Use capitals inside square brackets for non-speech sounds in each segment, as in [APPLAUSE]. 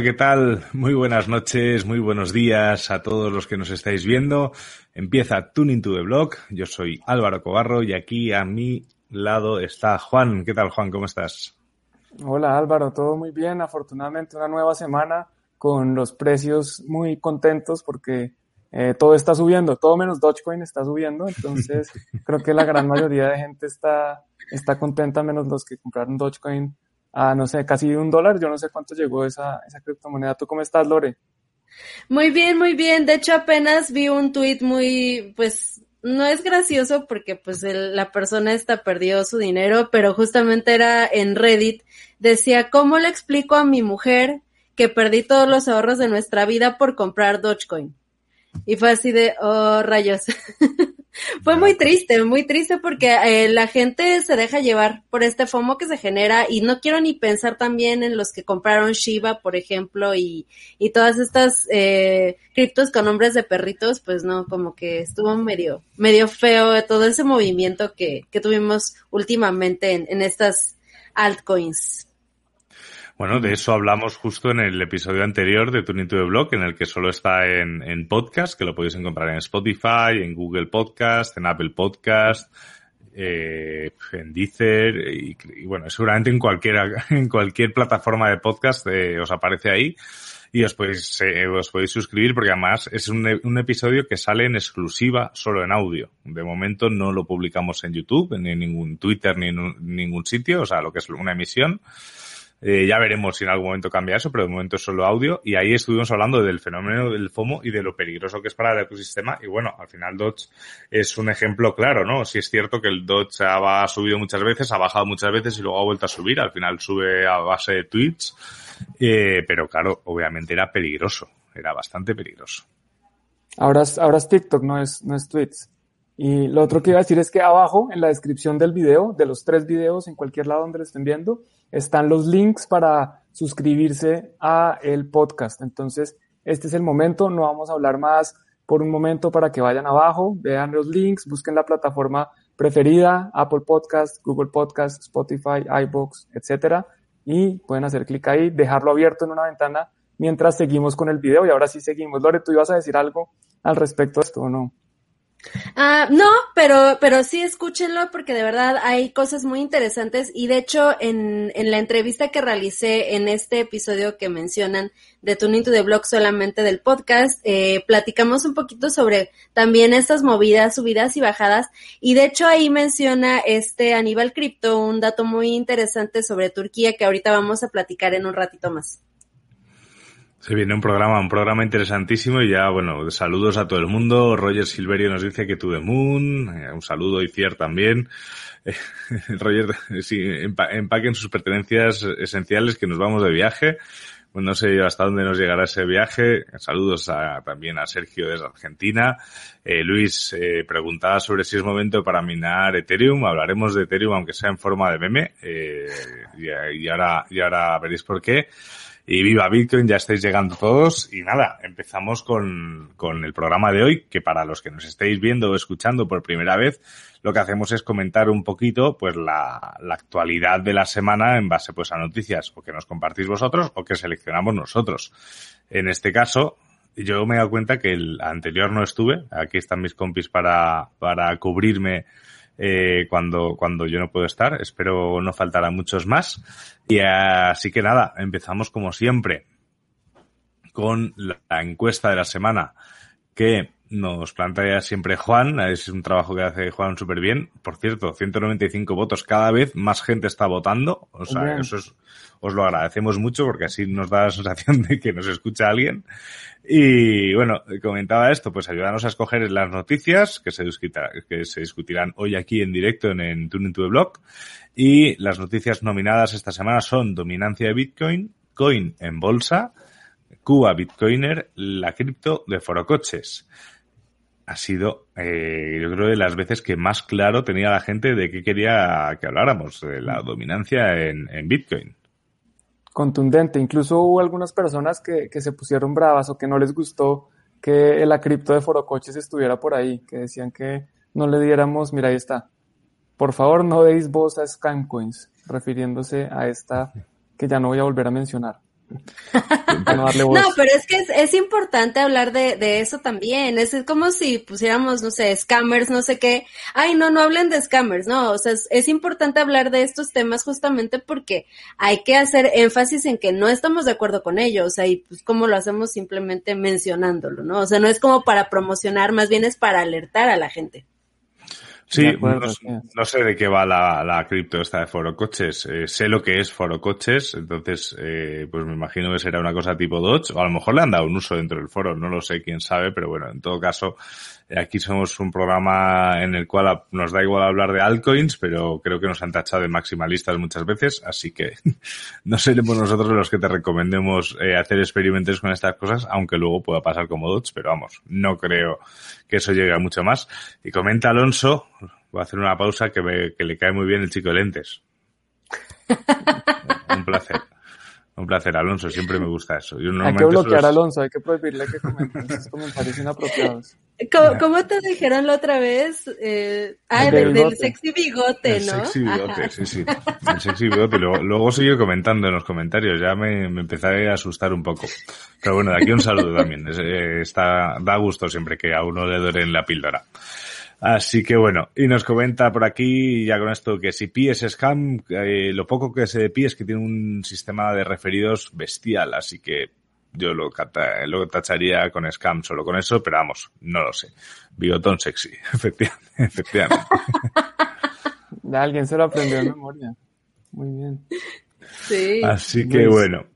Hola, ¿qué tal? Muy buenas noches, muy buenos días a todos los que nos estáis viendo. Empieza Tuning to the Blog. Yo soy Álvaro Cobarro y aquí a mi lado está Juan. ¿Qué tal, Juan? ¿Cómo estás? Hola, Álvaro. Todo muy bien. Afortunadamente, una nueva semana con los precios muy contentos porque eh, todo está subiendo, todo menos Dogecoin está subiendo. Entonces, [LAUGHS] creo que la gran mayoría de gente está, está contenta, menos los que compraron Dogecoin a, no sé, casi un dólar. Yo no sé cuánto llegó esa, esa criptomoneda. ¿Tú cómo estás, Lore? Muy bien, muy bien. De hecho, apenas vi un tweet muy, pues, no es gracioso porque pues la persona esta perdió su dinero, pero justamente era en Reddit. Decía, ¿cómo le explico a mi mujer que perdí todos los ahorros de nuestra vida por comprar Dogecoin? Y fue así de, oh, rayos. [LAUGHS] Fue muy triste, muy triste porque eh, la gente se deja llevar por este FOMO que se genera y no quiero ni pensar también en los que compraron Shiba, por ejemplo, y, y todas estas eh, criptos con nombres de perritos, pues no, como que estuvo medio, medio feo todo ese movimiento que, que tuvimos últimamente en, en estas altcoins. Bueno, de eso hablamos justo en el episodio anterior de Tuning to the Blog, en el que solo está en, en podcast, que lo podéis encontrar en Spotify, en Google Podcast, en Apple Podcast, eh, en Deezer y, y, bueno, seguramente en cualquier, [LAUGHS] en cualquier plataforma de podcast eh, os aparece ahí y os podéis, eh, os podéis suscribir porque además es un, un, episodio que sale en exclusiva solo en audio. De momento no lo publicamos en YouTube, ni en ningún Twitter, ni en ningún sitio, o sea, lo que es una emisión. Eh, ya veremos si en algún momento cambia eso, pero de momento es solo audio. Y ahí estuvimos hablando del fenómeno del FOMO y de lo peligroso que es para el ecosistema. Y bueno, al final Dodge es un ejemplo claro, ¿no? Si es cierto que el Dodge ha, subido muchas veces, ha bajado muchas veces y luego ha vuelto a subir. Al final sube a base de tweets. Eh, pero claro, obviamente era peligroso. Era bastante peligroso. Ahora es, ahora es TikTok, no es, no es tweets. Y lo otro que iba a decir es que abajo, en la descripción del video, de los tres videos, en cualquier lado donde lo estén viendo, están los links para suscribirse a el podcast. Entonces, este es el momento, no vamos a hablar más por un momento para que vayan abajo, vean los links, busquen la plataforma preferida, Apple Podcast, Google Podcast, Spotify, iBox, etcétera, y pueden hacer clic ahí, dejarlo abierto en una ventana mientras seguimos con el video. Y ahora sí seguimos. Lore, ¿tú ibas a decir algo al respecto de esto o no? Ah, no, pero, pero sí escúchenlo porque de verdad hay cosas muy interesantes y de hecho en, en la entrevista que realicé en este episodio que mencionan de Tuning to the Blog solamente del podcast, eh, platicamos un poquito sobre también estas movidas, subidas y bajadas y de hecho ahí menciona este Aníbal Cripto un dato muy interesante sobre Turquía que ahorita vamos a platicar en un ratito más. Se viene un programa, un programa interesantísimo y ya, bueno, saludos a todo el mundo. Roger Silverio nos dice que to the moon. Eh, un saludo y Fier también. Eh, [LAUGHS] Roger, sí, empaquen sus pertenencias esenciales que nos vamos de viaje. Pues no sé hasta dónde nos llegará ese viaje. Saludos a, también a Sergio desde Argentina. Eh, Luis eh, preguntaba sobre si es momento para minar Ethereum. Hablaremos de Ethereum aunque sea en forma de meme. Y, y, ahora, y ahora veréis por qué. Y viva Bitcoin, ya estáis llegando todos. Y nada, empezamos con, con el programa de hoy, que para los que nos estéis viendo o escuchando por primera vez, lo que hacemos es comentar un poquito pues la, la actualidad de la semana en base pues a noticias o que nos compartís vosotros o que seleccionamos nosotros. En este caso, yo me he dado cuenta que el anterior no estuve. Aquí están mis compis para, para cubrirme eh, cuando, cuando yo no puedo estar. Espero no faltará muchos más. Y así que nada, empezamos como siempre con la encuesta de la semana que nos plantea siempre Juan, es un trabajo que hace Juan súper bien. Por cierto, 195 votos cada vez, más gente está votando, o sea, eso es, os lo agradecemos mucho porque así nos da la sensación de que nos escucha alguien. Y bueno, comentaba esto, pues ayúdanos a escoger las noticias que se, que se discutirán hoy aquí en directo en, en Tuning to the Blog. Y las noticias nominadas esta semana son dominancia de Bitcoin, coin en bolsa, Cuba Bitcoiner, la cripto de Forocoches ha sido, eh, yo creo, de las veces que más claro tenía la gente de qué quería que habláramos, de la dominancia en, Bitcoin. Contundente. Incluso hubo algunas personas que, que, se pusieron bravas o que no les gustó que la cripto de Forocoches estuviera por ahí, que decían que no le diéramos, mira, ahí está. Por favor, no deis voz a Scam Coins, refiriéndose a esta que ya no voy a volver a mencionar. No, pero es que es, importante hablar de, eso también. Es, como si pusiéramos, no sé, scammers, no sé qué. Ay, no, no hablen de scammers, no. O sea, es, importante hablar de estos temas justamente porque hay que hacer énfasis en que no estamos de acuerdo con ellos. O sea, y pues como lo hacemos simplemente mencionándolo, ¿no? O sea, no es como para promocionar, más bien es para alertar a la gente. Sí, no, sé de qué va la, la cripto esta de Foro Coches. Eh, sé lo que es Foro Coches, entonces eh, pues me imagino que será una cosa tipo Dodge, o a lo mejor le han dado un uso dentro del foro, no lo sé, quién sabe, pero bueno, en todo caso, aquí somos un programa en el cual nos da igual hablar de altcoins, pero creo que nos han tachado de maximalistas muchas veces, así que [LAUGHS] no seremos nosotros los que te recomendemos hacer experimentos con estas cosas, aunque luego pueda pasar como Dodge, pero vamos, no creo que eso llegue a mucho más. Y comenta Alonso, voy a hacer una pausa que, me, que le cae muy bien el chico de lentes. [LAUGHS] Un placer. Un placer, Alonso, siempre me gusta eso. hay que bloquear a Alonso, hay que prohibirle que comente esos comentarios inapropiados. [LAUGHS] ¿Cómo, te dijeron la otra vez? Eh, ah, del, sexy bigote, ¿no? El sexy bigote, sí, sí. El sexy bigote. Luego, luego sigue comentando en los comentarios, ya me, me empezaré a asustar un poco. Pero bueno, de aquí un saludo también. Eh, está, da gusto siempre que a uno le duele la píldora. Así que bueno, y nos comenta por aquí ya con esto que si Pi es scam, eh, lo poco que sé de Pi es que tiene un sistema de referidos bestial, así que yo lo, lo tacharía con scam solo con eso, pero vamos, no lo sé. Bigotón sexy, [LAUGHS] efectivamente. efectivamente. Alguien se lo aprendió en memoria. Muy bien. Sí. Así que bueno,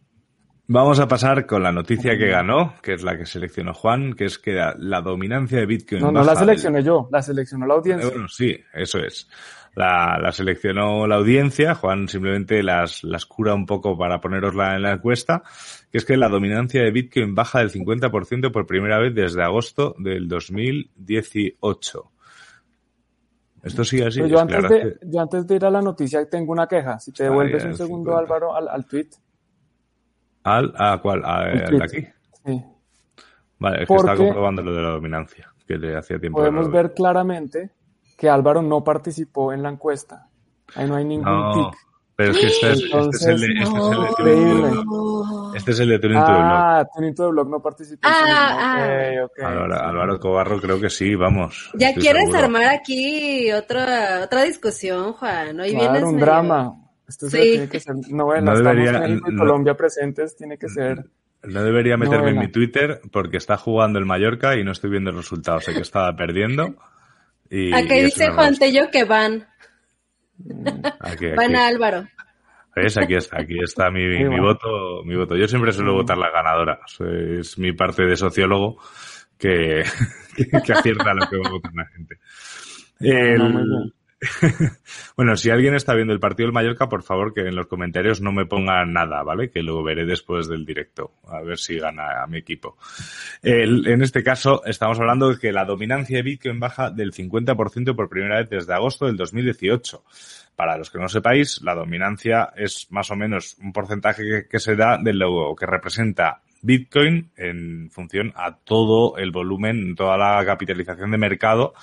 Vamos a pasar con la noticia que ganó, que es la que seleccionó Juan, que es que la, dominancia de Bitcoin. No, no la seleccioné yo, la seleccionó la audiencia. Bueno, sí, eso es. La, la, seleccionó la audiencia, Juan simplemente las, las cura un poco para ponerosla en la encuesta, que es que la dominancia de Bitcoin baja del 50% por primera vez desde agosto del 2018. Esto sigue así. yo, antes de, yo antes de ir a la noticia tengo una queja. Si te devuelves un segundo, Álvaro, al, al tweet al, ¿A cuál? ¿A, ¿Al de aquí? Sí. Vale, es que estaba comprobando lo de la dominancia, que le hacía tiempo. Podemos ver claramente que Álvaro no participó en la encuesta. Ahí no hay ningún no, tic. Pero es que este es, este es el de, este es el de Este es el de Tuning ah, to Blog. Ah, Tuning to Blog no participó. Ah, ah. Okay, Álvaro, Álvaro, Cobarro creo que sí, vamos. Ya quieres armar aquí otra, otra discusión, Juan. Hoy claro, vienes un drama. Esto tiene que ser novela. No debería, Estamos Colombia presentes, tiene que ser. No debería meterme en mi Twitter porque está jugando el Mallorca y no estoy viendo el resultado. Sé que estaba perdiendo. Y, [LAUGHS] Aquí dice Juan Tello que van. Aquí, Van a Álvaro. ¿Ves? Aquí está, aquí está mi, mi voto, mi voto. Yo siempre suelo mm. votar la ganadora. Es mi parte de sociólogo que, [LAUGHS] que, acierta lo que va a votar la gente. [LAUGHS] El, [LAUGHS] bueno, si alguien está viendo el partido del Mallorca, por favor que en los comentarios no me ponga nada, ¿vale? Que lo veré después del directo, a ver si gana a mi equipo. en este caso, estamos hablando de que la dominancia de Bitcoin baja del 50% por primera vez desde agosto del 2018. Para los que no sepáis, la dominancia es más o menos un porcentaje que, que se da del logo que representa Bitcoin en función a todo el volumen, toda la capitalización de mercado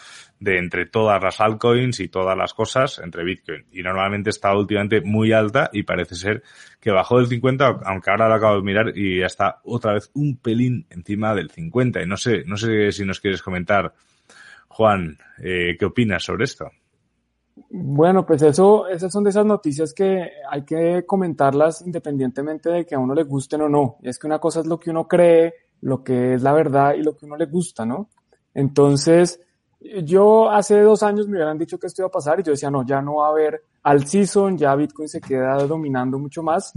de entre todas las altcoins y todas las cosas entre Bitcoin. Y normalmente está últimamente muy alta y parece ser que bajó del 50, aunque ahora lo acabo de mirar y ya está otra vez un pelín encima del 50. Y no sé, no sé si nos quieres comentar, Juan, eh, ¿qué opinas sobre esto? Bueno, pues eso, esas son de esas noticias que hay que comentarlas independientemente de que a uno le gusten o no. Es que una cosa es lo que uno cree, lo que es la verdad y lo que uno le gusta, ¿no? Entonces, yo hace dos años me hubieran dicho que esto iba a pasar y yo decía, no, ya no va a haber al season, ya Bitcoin se queda dominando mucho más,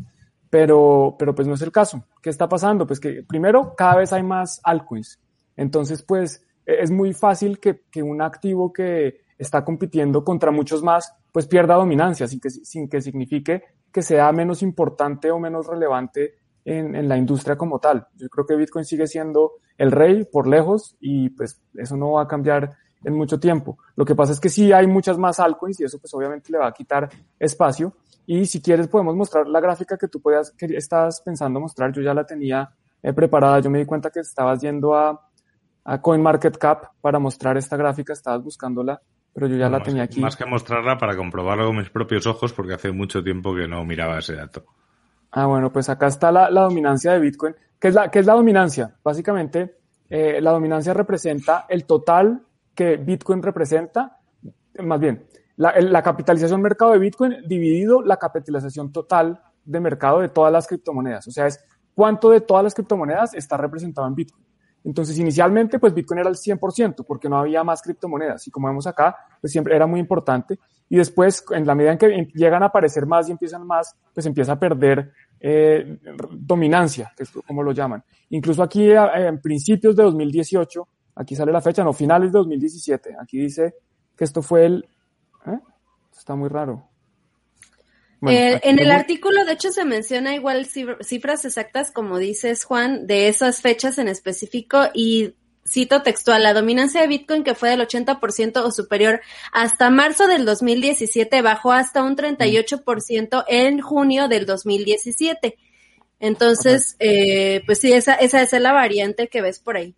pero, pero pues no es el caso. ¿Qué está pasando? Pues que primero, cada vez hay más altcoins. Entonces, pues es muy fácil que, que un activo que está compitiendo contra muchos más, pues pierda dominancia, sin que, sin que signifique que sea menos importante o menos relevante en, en, la industria como tal. Yo creo que Bitcoin sigue siendo el rey por lejos y pues eso no va a cambiar en mucho tiempo. Lo que pasa es que sí hay muchas más altcoins y eso pues obviamente le va a quitar espacio. Y si quieres podemos mostrar la gráfica que tú puedas, que estabas pensando mostrar. Yo ya la tenía eh, preparada. Yo me di cuenta que estabas yendo a, a CoinMarketCap para mostrar esta gráfica, estabas buscándola, pero yo ya la tenía aquí. Más que mostrarla para comprobarlo con mis propios ojos porque hace mucho tiempo que no miraba ese dato. Ah, bueno, pues acá está la, la dominancia de Bitcoin. ¿Qué es la, qué es la dominancia? Básicamente, eh, la dominancia representa el total que Bitcoin representa, más bien, la, la capitalización mercado de Bitcoin dividido la capitalización total de mercado de todas las criptomonedas. O sea, es cuánto de todas las criptomonedas está representado en Bitcoin. Entonces, inicialmente, pues Bitcoin era el 100%, porque no había más criptomonedas. Y como vemos acá, pues siempre era muy importante. Y después, en la medida en que llegan a aparecer más y empiezan más, pues empieza a perder eh, dominancia, que es como lo llaman. Incluso aquí, en principios de 2018, aquí sale la fecha, no, finales de 2017. Aquí dice que esto fue el... ¿eh? Está muy raro. Bueno, eh, en el artículo, de hecho, se menciona igual cifras exactas, como dices, Juan, de esas fechas en específico y cito textual, la dominancia de Bitcoin que fue del 80% o superior hasta marzo del 2017 bajó hasta un 38% en junio del 2017. Entonces, eh, pues sí, esa, esa es la variante que ves por ahí.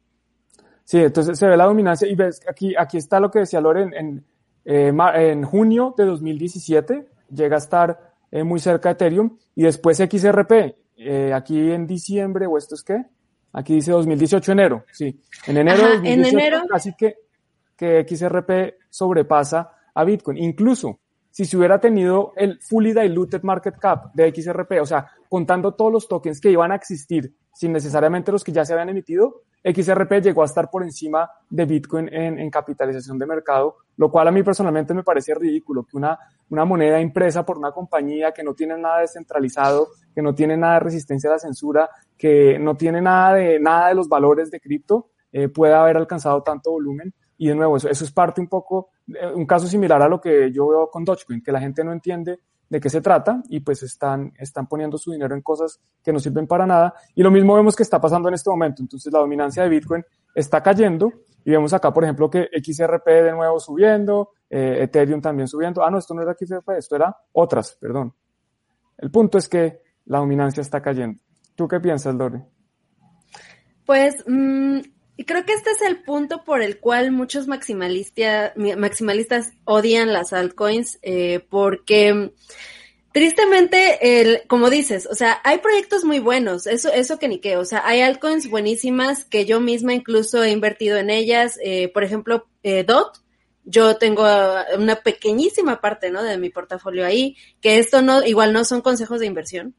Sí, entonces se ve la dominancia y ves, aquí, aquí está lo que decía Loren, en, eh, en junio de 2017 llega a estar eh, muy cerca de Ethereum. Y después XRP, eh, aquí en diciembre, o esto es qué? Aquí dice 2018 enero, sí. En enero Ajá, en enero. así que, que XRP sobrepasa a Bitcoin. Incluso si se hubiera tenido el fully diluted market cap de XRP, o sea, contando todos los tokens que iban a existir sin necesariamente los que ya se habían emitido, XRP llegó a estar por encima de Bitcoin en, en, capitalización de mercado, lo cual a mí personalmente me parece ridículo que una, una moneda impresa por una compañía que no tiene nada descentralizado, que no tiene nada de resistencia a la censura, que no tiene nada de, nada de los valores de cripto, eh, pueda haber alcanzado tanto volumen. Y de nuevo, eso, eso es parte un poco, eh, un caso similar a lo que yo veo con Dogecoin, que la gente no entiende de qué se trata y pues están, están poniendo su dinero en cosas que no sirven para nada. Y lo mismo vemos que está pasando en este momento. Entonces la dominancia de Bitcoin está cayendo y vemos acá, por ejemplo, que XRP de nuevo subiendo, eh, Ethereum también subiendo. Ah, no, esto no era XRP, esto era otras, perdón. El punto es que la dominancia está cayendo. ¿Tú qué piensas, Lore? Pues mmm, creo que este es el punto por el cual muchos maximalistas odian las altcoins, eh, porque tristemente, el, como dices, o sea, hay proyectos muy buenos, eso, eso que ni qué, o sea, hay altcoins buenísimas que yo misma incluso he invertido en ellas, eh, por ejemplo, eh, DOT, yo tengo una pequeñísima parte, ¿no? De mi portafolio ahí, que esto no, igual no son consejos de inversión.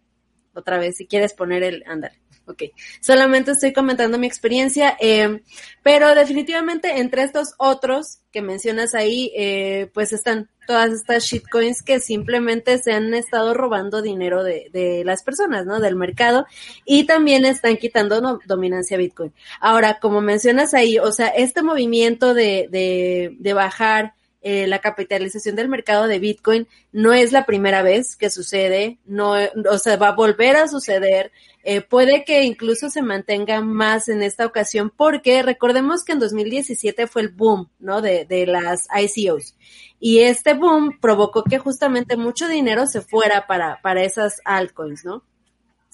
Otra vez, si quieres poner el, ándale. Ok, solamente estoy comentando mi experiencia, eh, pero definitivamente entre estos otros que mencionas ahí, eh, pues están todas estas shitcoins que simplemente se han estado robando dinero de, de las personas, ¿no? Del mercado y también están quitando dominancia Bitcoin. Ahora, como mencionas ahí, o sea, este movimiento de, de, de bajar eh, la capitalización del mercado de Bitcoin no es la primera vez que sucede, no, o sea, va a volver a suceder. Eh, puede que incluso se mantenga más en esta ocasión porque recordemos que en 2017 fue el boom, ¿no? De, de las ICOs. Y este boom provocó que justamente mucho dinero se fuera para, para esas altcoins, ¿no?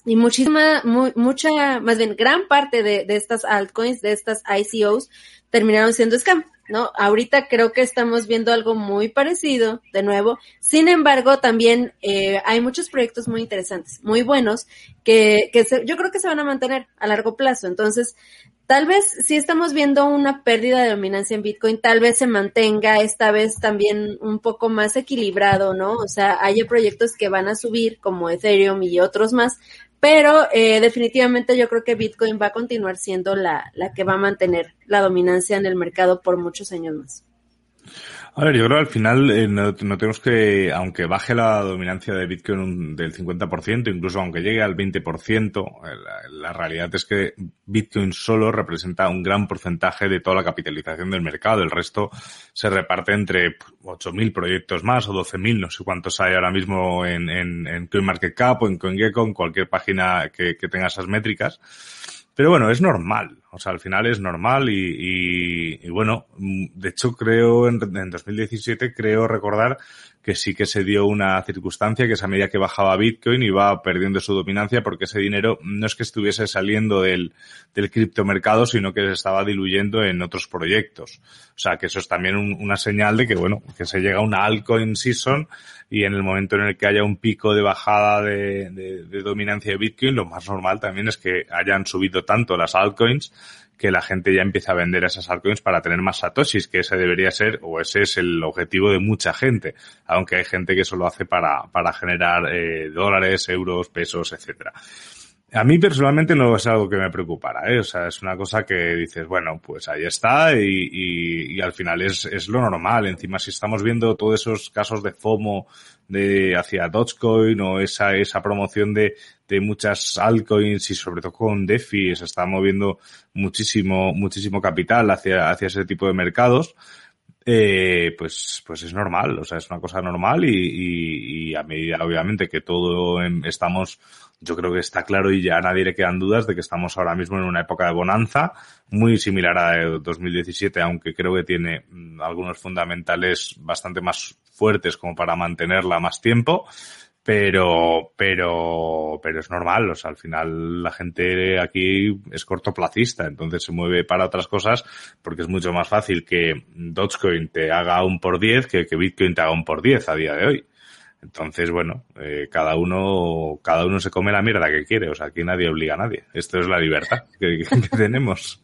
Y muchísima, mu mucha, más bien, gran parte de, de estas altcoins, de estas ICOs, terminaron siendo scam. ¿No? Ahorita creo que estamos viendo algo muy parecido, de nuevo. Sin embargo, también eh, hay muchos proyectos muy interesantes, muy buenos, que, que se, yo creo que se van a mantener a largo plazo. Entonces, tal vez si estamos viendo una pérdida de dominancia en Bitcoin, tal vez se mantenga esta vez también un poco más equilibrado, ¿no? O sea, hay proyectos que van a subir, como Ethereum y otros más, pero eh, definitivamente yo creo que Bitcoin va a continuar siendo la, la que va a mantener la dominancia en el mercado por muchos años más. A ver, yo creo que al final eh, no, tenemos que, aunque baje la dominancia de Bitcoin del 50%, incluso aunque llegue al 20%, eh, la, realidad es que Bitcoin solo representa un gran porcentaje de toda la capitalización del mercado. El resto se reparte entre 8.000 proyectos más o 12.000, no sé cuántos hay ahora mismo en, en, en CoinMarketCap o en CoinGecko, en cualquier página que, que tenga esas métricas. Pero bueno, es normal. O sea, al final es normal y, y, bueno, de hecho creo en, en 2017 creo recordar que sí que se dio una circunstancia que es a medida que bajaba Bitcoin iba perdiendo su dominancia porque ese dinero no es que estuviese saliendo del, del criptomercado, sino que se estaba diluyendo en otros proyectos. O sea, que eso es también una señal de que, bueno, que se llega a una altcoin season y en el momento en el que haya un pico de bajada de, de, de dominancia de Bitcoin, lo más normal también es que hayan subido tanto las altcoins que la gente ya empieza a vender esas altcoins para tener más satoshis, que ese debería ser, o ese es el objetivo de mucha gente, aunque hay gente que eso lo hace para, para generar eh, dólares, euros, pesos, etcétera. A mí personalmente no es algo que me preocupara, ¿eh? O sea, es una cosa que dices, bueno, pues ahí está y, y, y al final es, es lo normal. Encima, si estamos viendo todos esos casos de FOMO de hacia Dogecoin o esa, esa promoción de, de muchas altcoins y sobre todo con DeFi se está moviendo muchísimo, muchísimo capital hacia, hacia ese tipo de mercados eh, pues, pues es normal, o sea, es una cosa normal y, y, y a medida, obviamente, que todo estamos, yo creo que está claro y ya a nadie le quedan dudas de que estamos ahora mismo en una época de bonanza muy similar a 2017, aunque creo que tiene mm, algunos fundamentales bastante más fuertes como para mantenerla más tiempo pero, pero, pero es normal, o sea, al final la gente aquí es cortoplacista, entonces se mueve para otras cosas porque es mucho más fácil que Dogecoin te haga un por 10 que Bitcoin te haga un por 10 a día de hoy. Entonces, bueno, eh, cada uno, cada uno se come la mierda que quiere, o sea, aquí nadie obliga a nadie. Esto es la libertad que [LAUGHS] tenemos.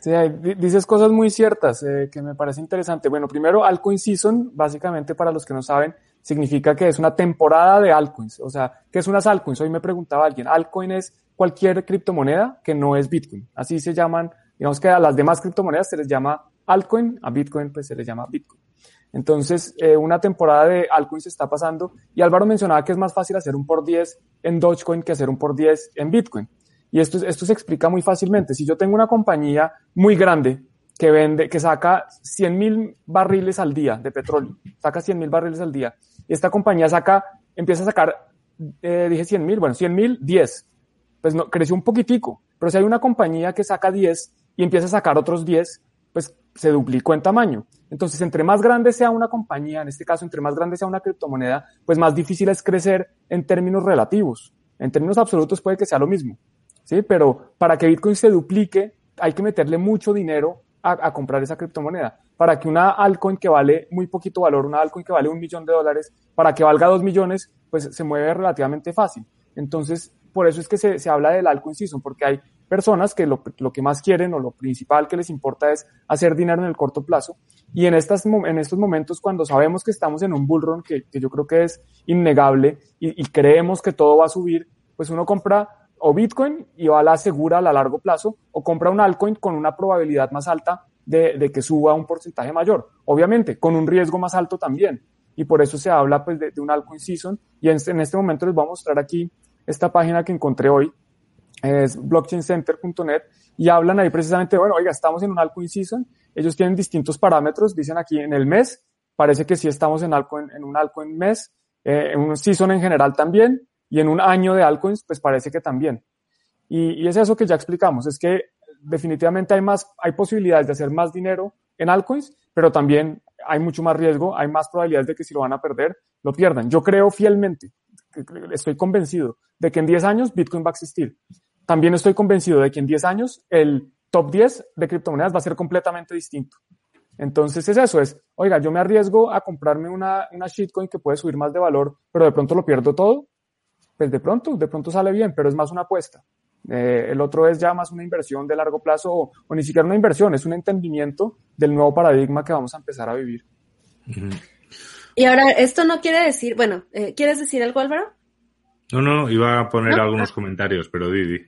Sí, dices cosas muy ciertas eh, que me parece interesante. Bueno, primero, altcoin season, básicamente para los que no saben, significa que es una temporada de altcoins. O sea, ¿qué es unas altcoins? Hoy me preguntaba alguien, altcoin es cualquier criptomoneda que no es Bitcoin. Así se llaman, digamos que a las demás criptomonedas se les llama altcoin, a Bitcoin pues se les llama Bitcoin. Entonces, eh, una temporada de altcoins está pasando y Álvaro mencionaba que es más fácil hacer un por 10 en Dogecoin que hacer un por 10 en Bitcoin. Y esto, esto se explica muy fácilmente. Si yo tengo una compañía muy grande que vende, que saca 100 mil barriles al día de petróleo, saca 100 mil barriles al día, y esta compañía saca, empieza a sacar, eh, dije 100 mil, bueno, 100 mil, 10. Pues no, creció un poquitico. Pero si hay una compañía que saca 10 y empieza a sacar otros 10, pues se duplicó en tamaño. Entonces, entre más grande sea una compañía, en este caso, entre más grande sea una criptomoneda, pues más difícil es crecer en términos relativos. En términos absolutos puede que sea lo mismo. ¿Sí? Pero para que Bitcoin se duplique, hay que meterle mucho dinero a, comprar esa criptomoneda. Para que una altcoin que vale muy poquito valor, una altcoin que vale un millón de dólares, para que valga dos millones, pues se mueve relativamente fácil. Entonces, por eso es que se, se habla del altcoin season, porque hay personas que lo, lo, que más quieren o lo principal que les importa es hacer dinero en el corto plazo. Y en, estas, en estos momentos, cuando sabemos que estamos en un bull run, que, que yo creo que es innegable, y, creemos que todo va a subir, pues uno compra o Bitcoin y va a la segura a largo plazo, o compra un altcoin con una probabilidad más alta de, que suba un porcentaje mayor. Obviamente, con un riesgo más alto también. Y por eso se habla pues, de, de un altcoin season. Y en, en este momento les voy a mostrar aquí esta página que encontré hoy, es blockchaincenter.net, y hablan ahí precisamente, bueno, oiga, estamos en un altcoin season, ellos tienen distintos parámetros, dicen aquí en el mes, parece que sí estamos en, altcoin, en un altcoin mes, eh, en un season en general también, y en un año de altcoins, pues parece que también. Y, y, es eso que ya explicamos, es que definitivamente hay más, hay posibilidades de hacer más dinero en altcoins, pero también hay mucho más riesgo, hay más probabilidades de que si lo van a perder, lo pierdan. Yo creo fielmente, estoy convencido de que en 10 años Bitcoin va a existir. También estoy convencido de que en 10 años el top 10 de criptomonedas va a ser completamente distinto. Entonces es eso, es, oiga, yo me arriesgo a comprarme una, una shitcoin que puede subir más de valor, pero de pronto lo pierdo todo, pues de pronto, de pronto sale bien, pero es más una apuesta. Eh, el otro es ya más una inversión de largo plazo o, o, ni siquiera una inversión, es un entendimiento del nuevo paradigma que vamos a empezar a vivir. Y ahora, esto no quiere decir, bueno, eh, ¿quieres decir algo Álvaro? No, no, iba a poner algunos comentarios, pero Didi.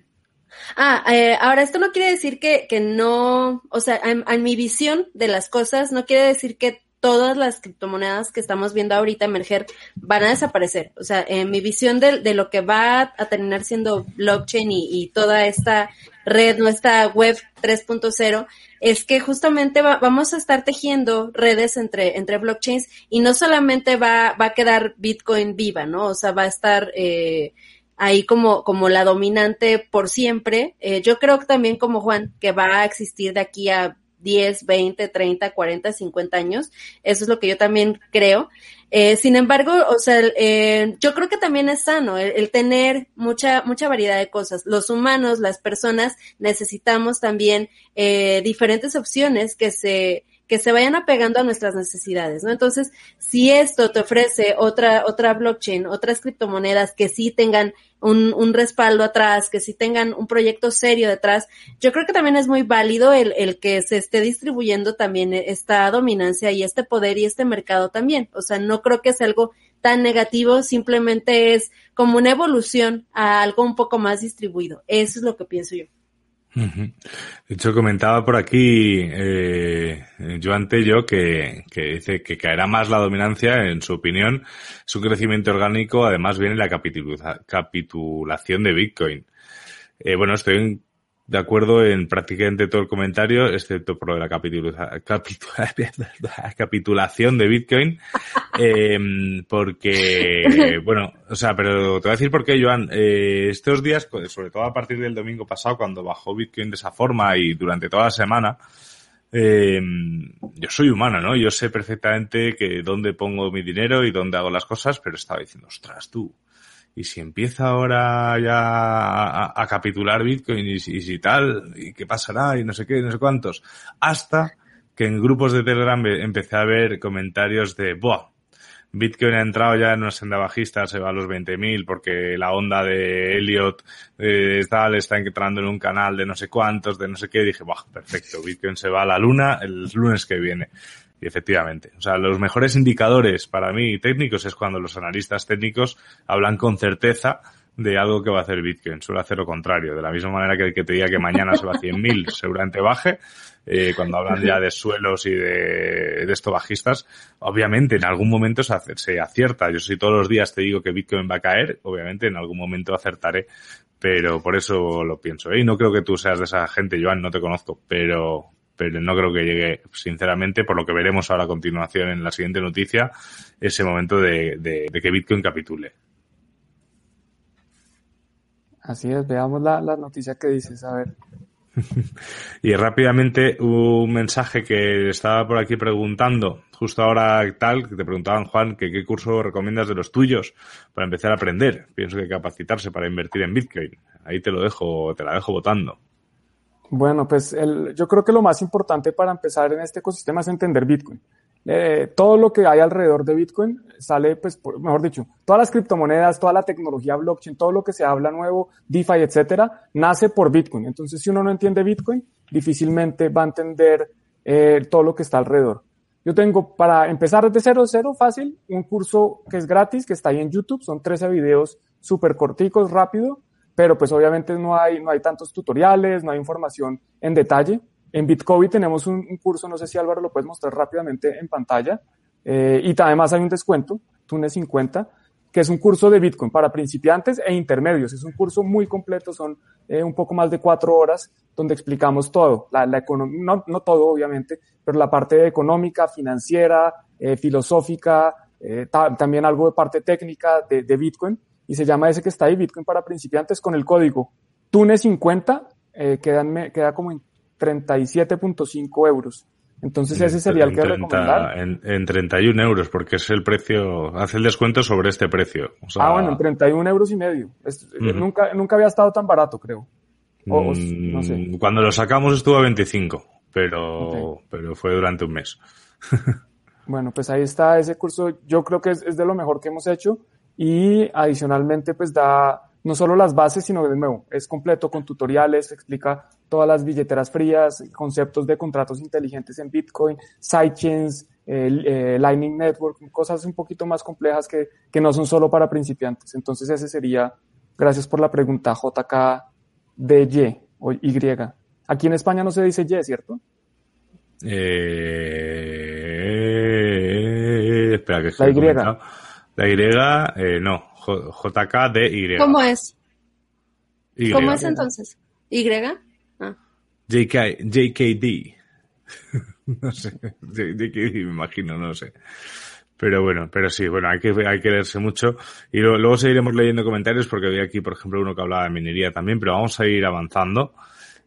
Ah, eh, ahora esto no quiere decir que, que no, o sea, en, en, mi visión de las cosas, no quiere decir que todas las criptomonedas que estamos viendo ahorita emerger van a desaparecer. O sea, en mi visión de, de lo que va a terminar siendo blockchain y, y toda esta red, nuestra web 3.0, es que justamente va, vamos a estar tejiendo redes entre, entre blockchains y no solamente va, va a quedar Bitcoin viva, ¿no? O sea, va a estar eh, ahí como, como la dominante por siempre. Eh, yo creo que también como Juan, que va a existir de aquí a 10, 20, 30, 40, 50 años. Eso es lo que yo también creo. Eh, sin embargo, o sea, eh, yo creo que también es sano el, tener mucha, mucha variedad de cosas. Los humanos, las personas, necesitamos también eh, diferentes opciones que se, que se vayan apegando a nuestras necesidades, ¿no? Entonces, si esto te ofrece otra, otra blockchain, otras criptomonedas que sí tengan un, un, respaldo atrás, que sí tengan un proyecto serio detrás, yo creo que también es muy válido el, el que se esté distribuyendo también esta dominancia y este poder y este mercado también. O sea, no creo que sea algo tan negativo, simplemente es como una evolución a algo un poco más distribuido. Eso es lo que pienso yo. De hecho, comentaba por aquí eh, Joan Tello que, dice que caerá más la dominancia, en su opinión, su crecimiento orgánico, además viene la capitula capitulación de Bitcoin. Eh, bueno, estoy de acuerdo en prácticamente todo el comentario, excepto por la capitula, capitula, [LAUGHS] capitulación de Bitcoin, [LAUGHS] eh, porque, [LAUGHS] bueno, o sea, pero te voy a decir por qué, Joan, eh, estos días, sobre todo a partir del domingo pasado, cuando bajó Bitcoin de esa forma y durante toda la semana, eh, yo soy humano, ¿no? Yo sé perfectamente que dónde pongo mi dinero y dónde hago las cosas, pero estaba diciendo, ostras, tú, y si empieza ahora ya a, capitular Bitcoin y, y, si tal, y qué pasará y no sé qué, no sé cuántos, hasta que en grupos de Telegram empecé a ver comentarios de, ¡buah! Bitcoin ha entrado ya en una senda bajista, se va a los 20.000 porque la onda de Elliot eh, tal, está entrando en un canal de no sé cuántos, de no sé qué, y dije, ¡buah! Perfecto, Bitcoin se va a la luna el lunes que viene. Y efectivamente, o sea, los mejores indicadores para mí técnicos es cuando los analistas técnicos hablan con certeza de algo que va a hacer Bitcoin. Suele hacer lo contrario. De la misma manera que el que te diga que mañana se va a 100.000 [LAUGHS] seguramente baje. Eh, cuando hablan ya de suelos y de, de esto bajistas, obviamente en algún momento se, se acierta. Yo si todos los días te digo que Bitcoin va a caer, obviamente en algún momento acertaré. Pero por eso lo pienso. ¿eh? Y no creo que tú seas de esa gente, Joan, no te conozco, pero, pero no creo que llegue, sinceramente, por lo que veremos ahora a continuación en la siguiente noticia, ese momento de, de, de que Bitcoin capitule. Así es, veamos la, la noticia que dices, a ver. [LAUGHS] y rápidamente un mensaje que estaba por aquí preguntando, justo ahora tal, que te preguntaban Juan, que qué curso recomiendas de los tuyos para empezar a aprender. Pienso que capacitarse para invertir en Bitcoin. Ahí te lo dejo, te la dejo votando. Bueno, pues el, yo creo que lo más importante para empezar en este ecosistema es entender Bitcoin. Eh, todo lo que hay alrededor de Bitcoin sale, pues, mejor dicho, todas las criptomonedas, toda la tecnología blockchain, todo lo que se habla nuevo, DeFi, etcétera, nace por Bitcoin. Entonces, si uno no entiende Bitcoin, difícilmente va a entender eh, todo lo que está alrededor. Yo tengo, para empezar desde cero, cero, fácil, un curso que es gratis, que está ahí en YouTube, son 13 videos súper corticos, rápido, pero pues obviamente no hay, no hay tantos tutoriales, no hay información en detalle. En Bitcoin tenemos un, un curso, no sé si Álvaro lo puedes mostrar rápidamente en pantalla, eh, y además hay un descuento, Tune 50, que es un curso de Bitcoin para principiantes e intermedios. Es un curso muy completo, son eh, un poco más de cuatro horas donde explicamos todo, la, la no, no todo obviamente, pero la parte económica, financiera, eh, filosófica, eh, ta también algo de parte técnica de, de Bitcoin y se llama ese que está ahí, Bitcoin para principiantes, con el código TUNE50, eh, quedan, queda como en 37.5 euros. Entonces ese sería el que 30, recomendar. En, en 31 euros, porque es el precio, hace el descuento sobre este precio. O sea, ah, bueno, en 31 euros y medio. Es, uh -huh. nunca, nunca había estado tan barato, creo. O, no sé. Mm, cuando lo sacamos estuvo a 25, pero, okay. pero fue durante un mes. [LAUGHS] bueno, pues ahí está ese curso. Yo creo que es, es de lo mejor que hemos hecho y adicionalmente pues da no solo las bases, sino de nuevo, es completo con tutoriales, explica todas las billeteras frías, conceptos de contratos inteligentes en Bitcoin, sidechains, eh, Lightning Network, cosas un poquito más complejas que, que no son solo para principiantes. Entonces ese sería, gracias por la pregunta, JKDY o Y. Aquí en España no se dice Y, ¿cierto? Eh, espera, que La Y. La Y, eh, no, JKDY. ¿Cómo es? Y. ¿Cómo es entonces? ¿Y? Ah. JK, JKD. [LAUGHS] no sé, JKD me imagino, no sé. Pero bueno, pero sí, bueno, hay que, hay que leerse mucho. Y luego, luego seguiremos leyendo comentarios porque había aquí, por ejemplo, uno que hablaba de minería también, pero vamos a ir avanzando.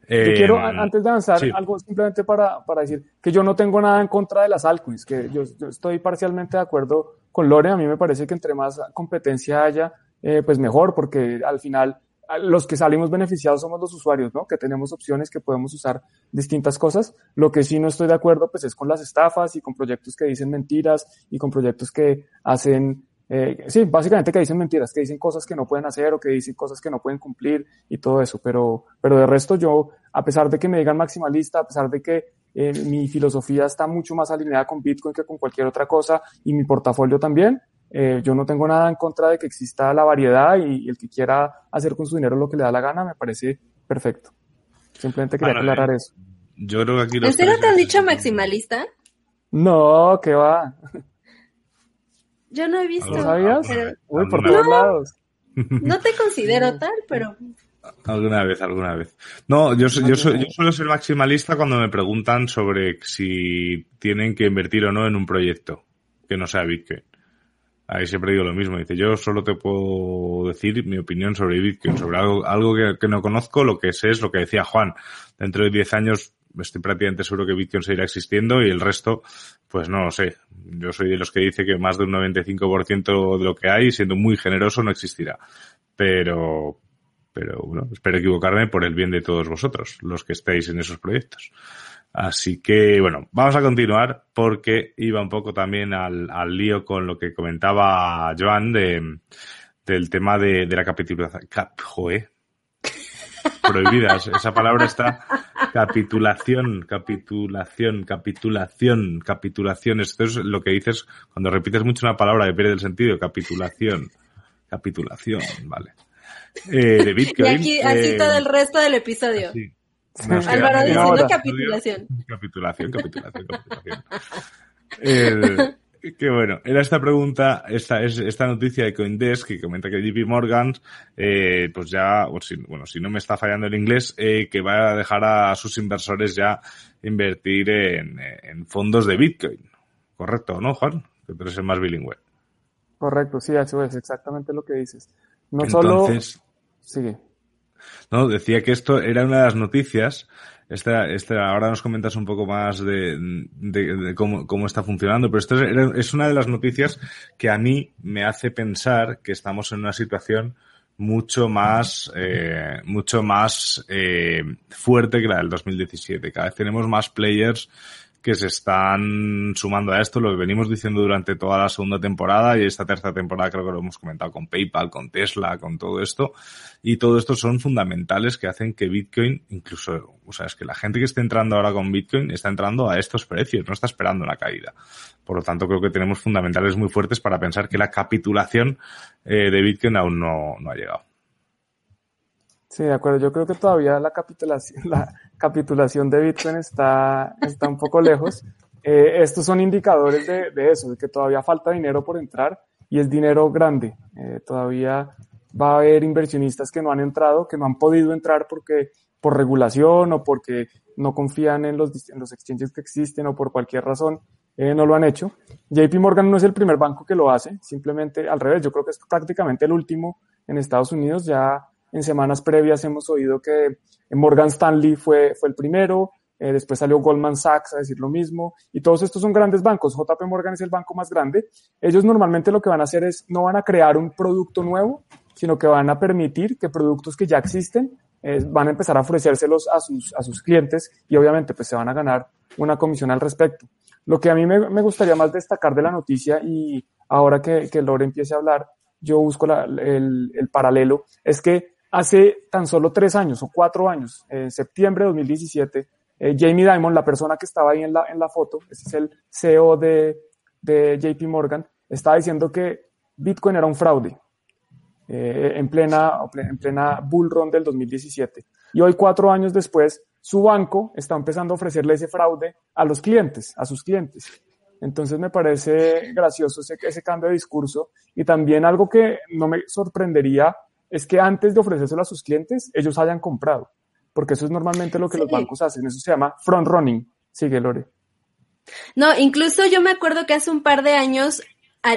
Yo Eh, quiero, a- antes de avanzar, sí. algo simplemente para, para decir que yo no tengo nada en contra de las altcoins, que yo, yo estoy parcialmente de acuerdo con Lore. A mí me parece que entre más competencia haya, eh, pues mejor, porque al final los que salimos beneficiados somos los usuarios, ¿no? Que tenemos opciones, que podemos usar distintas cosas. Lo que sí no estoy de acuerdo, pues es con las estafas y con proyectos que dicen mentiras y con proyectos que hacen eh, sí, básicamente que dicen mentiras, que dicen cosas que no pueden hacer o que dicen cosas que no pueden cumplir y todo eso, pero, pero de resto yo, a pesar de que me digan maximalista, a pesar de que eh, mi filosofía está mucho más alineada con Bitcoin que con cualquier otra cosa y mi portafolio también, eh, yo no tengo nada en contra de que exista la variedad y, y el que quiera hacer con su dinero lo que le da la gana me parece perfecto. Simplemente quería Bueno, aclarar eh, eso. Yo creo que aquí ¿En serio te han dicho maximalista? No, ¿qué va? Yo no he visto. ¿No sabías? pero Uy, por todos lados. no te considero [LAUGHS] tal, pero Alguna vez, alguna vez. No, yo, so- yo, yo suelo ser maximalista cuando me preguntan sobre si tienen que invertir o no en un proyecto que no sea Bitcoin. Ahí siempre digo lo mismo. Dice, yo solo te puedo decir mi opinión sobre Bitcoin, sobre algo, algo que, que no conozco, lo que sé es lo que decía Juan. Dentro de 10 años estoy prácticamente seguro que Bitcoin seguirá existiendo y el resto, pues no lo sé. Yo soy de los que dice que más de un 95% de lo que hay, siendo muy generoso, no existirá. Pero, pero bueno, espero equivocarme por el bien de todos vosotros, los que estéis en esos proyectos. Así que, bueno, vamos a continuar porque iba un poco también al, al lío con lo que comentaba Joan de, del tema de, de la capitulación. Cap, joe. Prohibidas. Esa palabra está capitulación, capitulación, capitulación, capitulación. Esto es lo que dices cuando repites mucho una palabra que pierde el sentido. Capitulación. Capitulación, vale. Eh, de y Bitcoin. aquí así eh, todo el resto del episodio. sí. Álvaro diciendo hora. capitulación. Capitulación, capitulación, capitulación. El- que bueno, era esta pregunta, esta, es, esta noticia de Coindesk que comenta que JP Morgan, eh, pues ya, bueno, si no me está fallando el inglés, eh, que va a dejar a sus inversores ya invertir en, en fondos de Bitcoin. Correcto, ¿no, Juan? Que tú eres el más bilingüe. Correcto, sí, eso es exactamente lo que dices. No solo... Sigue. No, decía que esto era una de las noticias. Esta, esta, ahora nos comentas un poco más de, cómo, cómo está funcionando, pero esto es, es una de las noticias que a mí me hace pensar que estamos en una situación mucho más, eh, mucho más eh, fuerte que la del 2017. Cada vez tenemos más players que se están sumando a esto, lo que venimos diciendo durante toda la segunda temporada y esta tercera temporada creo que lo hemos comentado con PayPal, con Tesla, con todo esto. Y todo esto son fundamentales que hacen que Bitcoin, incluso, o sea, es que la gente que está entrando ahora con Bitcoin está entrando a estos precios, no está esperando una caída. Por lo tanto, creo que tenemos fundamentales muy fuertes para pensar que la capitulación eh, de Bitcoin aún no, no ha llegado. Sí, de acuerdo. Yo creo que todavía la capitulación, [LAUGHS] la capitulación de Bitcoin está, está un poco lejos. [LAUGHS] Eh, estos son indicadores de, de, eso, de que todavía falta dinero por entrar y es dinero grande. Eh, todavía va a haber inversionistas que no han entrado, que no han podido entrar porque por regulación o porque no confían en los, en los exchanges que existen o por cualquier razón eh, no lo han hecho. JP Morgan no es el primer banco que lo hace, simplemente al revés. Yo creo que es prácticamente el último en Estados Unidos. Ya en semanas previas hemos oído que Morgan Stanley fue, fue el primero, eh, después salió Goldman Sachs a decir lo mismo, y todos estos son grandes bancos. JP Morgan es el banco más grande. Ellos normalmente lo que van a hacer es, no van a crear un producto nuevo, sino que van a permitir que productos que ya existen eh, van a empezar a ofrecérselos a sus, a sus clientes y obviamente pues se van a ganar una comisión al respecto. Lo que a mí me, me gustaría más destacar de la noticia y ahora que, que Lore empiece a hablar, yo busco la, el, el paralelo, es que hace tan solo tres años o cuatro años, en septiembre de 2017, eh, Jamie Dimon, la persona que estaba ahí en la, en la foto, ese es el CEO de, de JP Morgan, estaba diciendo que Bitcoin era un fraude eh, en, plena, en plena bull run del 2017. Y hoy, cuatro años después, su banco está empezando a ofrecerle ese fraude a los clientes, a sus clientes. Entonces me parece gracioso ese, ese cambio de discurso y también algo que no me sorprendería es que antes de ofrecérselo a sus clientes, ellos hayan comprado, porque eso es normalmente lo que los bancos hacen, eso se llama front running. Sigue, Lore. No, incluso yo me acuerdo que hace un par de años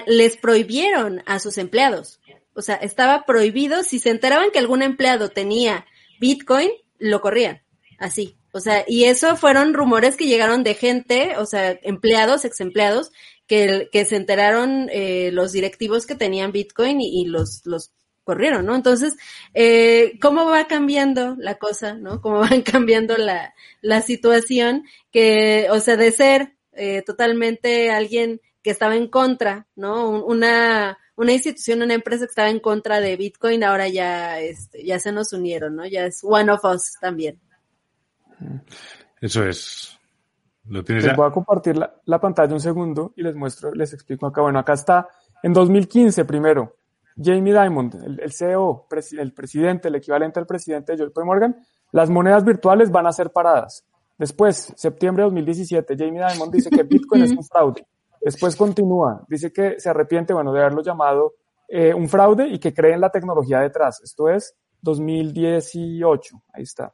les prohibieron a sus empleados. O sea, estaba prohibido, si se enteraban que algún empleado tenía Bitcoin, lo corrían. Así. O sea, y eso fueron rumores que llegaron de gente, o sea, empleados, ex empleados, que, que se enteraron eh, los directivos que tenían Bitcoin y, y los, los corrieron, ¿no? Entonces, eh, ¿cómo va cambiando la cosa, ¿no? ¿Cómo [LAUGHS] van cambiando la, la situación? Que, o sea, de ser eh, totalmente alguien que estaba en contra, ¿no? Una, una institución, una empresa que estaba en contra de Bitcoin, ahora ya, este, ya se nos unieron, ¿no? Ya es one of us también. Eso es. ¿Lo tienes les voy a compartir la, la, pantalla un segundo y les muestro, les explico acá. Bueno, acá está en 2015 primero. Jamie Dimon, el, el CEO, el presidente, el equivalente al presidente de JP Morgan, las monedas virtuales van a ser paradas. Después, septiembre de 2017, Jamie Dimon dice que Bitcoin es un [LAUGHS] fraude. Después continúa, dice que se arrepiente, bueno, de haberlo llamado eh, un fraude y que cree en la tecnología detrás. Esto es 2018, ahí está.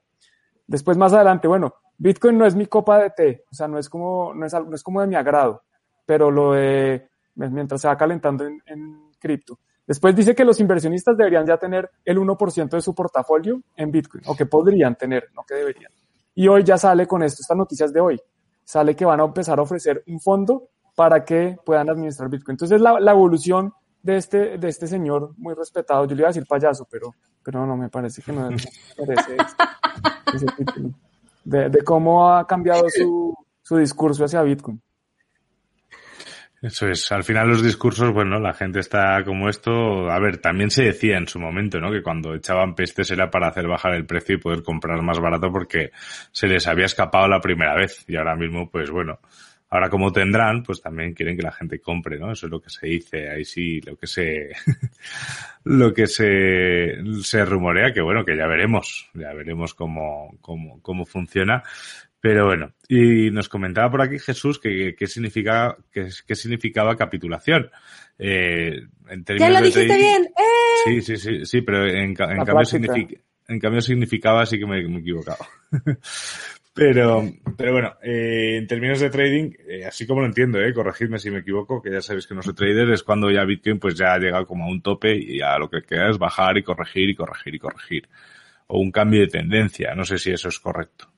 Después más adelante, bueno, Bitcoin no es mi copa de té, o sea, no es como, no es, no es como de mi agrado, pero lo de, mientras se va calentando en, en cripto. Después dice que los inversionistas deberían ya tener el 1% de su portafolio en Bitcoin, o que podrían tener, no que deberían. Y hoy ya sale con esto, estas noticias de hoy, sale que van a empezar a ofrecer un fondo para que puedan administrar Bitcoin. Entonces la, la evolución de este, de este señor muy respetado, yo le iba a decir payaso, pero, pero no, me parece que no, merece [LAUGHS] título, de, de, cómo ha cambiado su, su discurso hacia Bitcoin. Eso es, al final los discursos, bueno, la gente está como esto, a ver, también se decía en su momento, ¿no? Que cuando echaban pestes era para hacer bajar el precio y poder comprar más barato porque se les había escapado la primera vez y ahora mismo, pues bueno, ahora como tendrán, pues también quieren que la gente compre, ¿no? Eso es lo que se dice, ahí sí, lo que se, [LAUGHS] lo que se, se rumorea, que bueno, que ya veremos, ya veremos cómo, cómo, cómo funciona. Pero bueno, y nos comentaba por aquí Jesús que, que significa, que, que significaba capitulación. Eh, en ya lo dijiste trading, bien. ¡Eh! Sí, sí, sí, sí, pero en, en cambio, significa, en cambio significaba, así que me, me he equivocado. [LAUGHS] pero, pero bueno, eh, en términos de trading, eh, así como lo entiendo, eh, corregidme si me equivoco, que ya sabéis que no soy trader, es cuando ya Bitcoin pues ya ha llegado como a un tope y ya lo que queda es bajar y corregir y corregir y corregir. O un cambio de tendencia, no sé si eso es correcto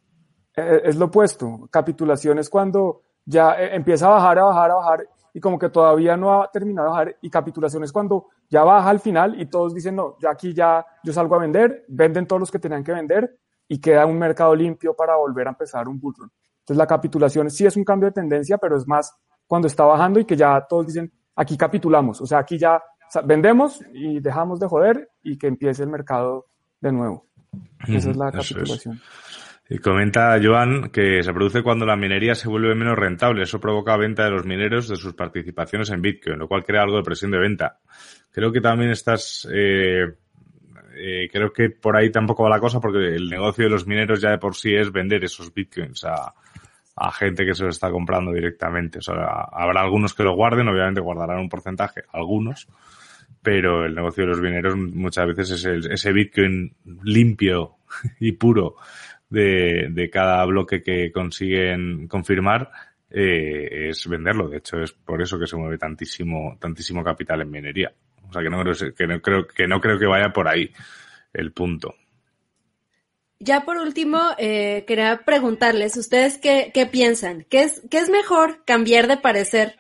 es lo opuesto. Capitulación es cuando ya eh, empieza a bajar, a bajar, a bajar y como que todavía no ha terminado de bajar. Y capitulación es cuando ya baja al final y todos dicen, no, ya aquí ya yo salgo a vender, venden todos los que tenían que vender y queda un mercado limpio para volver a empezar un bull run. Entonces la capitulación sí es un cambio de tendencia, pero es más cuando está bajando y que ya todos dicen, aquí capitulamos. O sea, aquí ya vendemos y dejamos de joder y que empiece el mercado de nuevo. Esa es la capitulación. Es. Y comenta Joan que se produce cuando la minería se vuelve menos rentable. Eso provoca venta de los mineros de sus participaciones en Bitcoin, lo cual crea algo de presión de venta. Creo que también estás, eh, eh, creo que por ahí tampoco va la cosa porque el negocio de los mineros ya de por sí es vender esos Bitcoins a, a gente que se los está comprando directamente. O sea, habrá algunos que lo guarden, obviamente guardarán un porcentaje, algunos, pero el negocio de los mineros muchas veces es el, ese Bitcoin limpio [LAUGHS] y puro de, de cada bloque que consiguen confirmar eh, es venderlo. De hecho, es por eso que se mueve tantísimo, tantísimo capital en minería. O sea que no creo que no creo que no creo que vaya por ahí el punto. Ya por último, eh, quería preguntarles, ¿ustedes qué, qué piensan? ¿Qué es, ¿Qué es mejor cambiar de parecer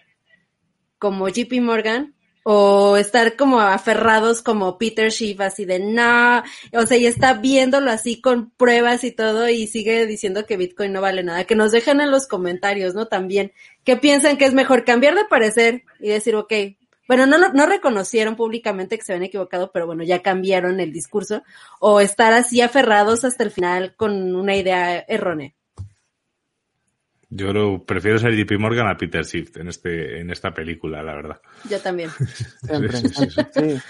como JP Morgan o estar como aferrados como Peter Schiff, así de no, o sea, y está viéndolo así con pruebas y todo y sigue diciendo que Bitcoin no vale nada. Que nos dejen en los comentarios, ¿no? También, ¿qué piensan que es mejor cambiar de parecer y decir, ok, bueno, no, no reconocieron públicamente que se habían equivocado, pero bueno, ya cambiaron el discurso, o estar así aferrados hasta el final con una idea errónea. Yo lo, prefiero ser JP Morgan a Peter Swift en este en esta película, la verdad. Yo también. [LAUGHS] Siempre, sí,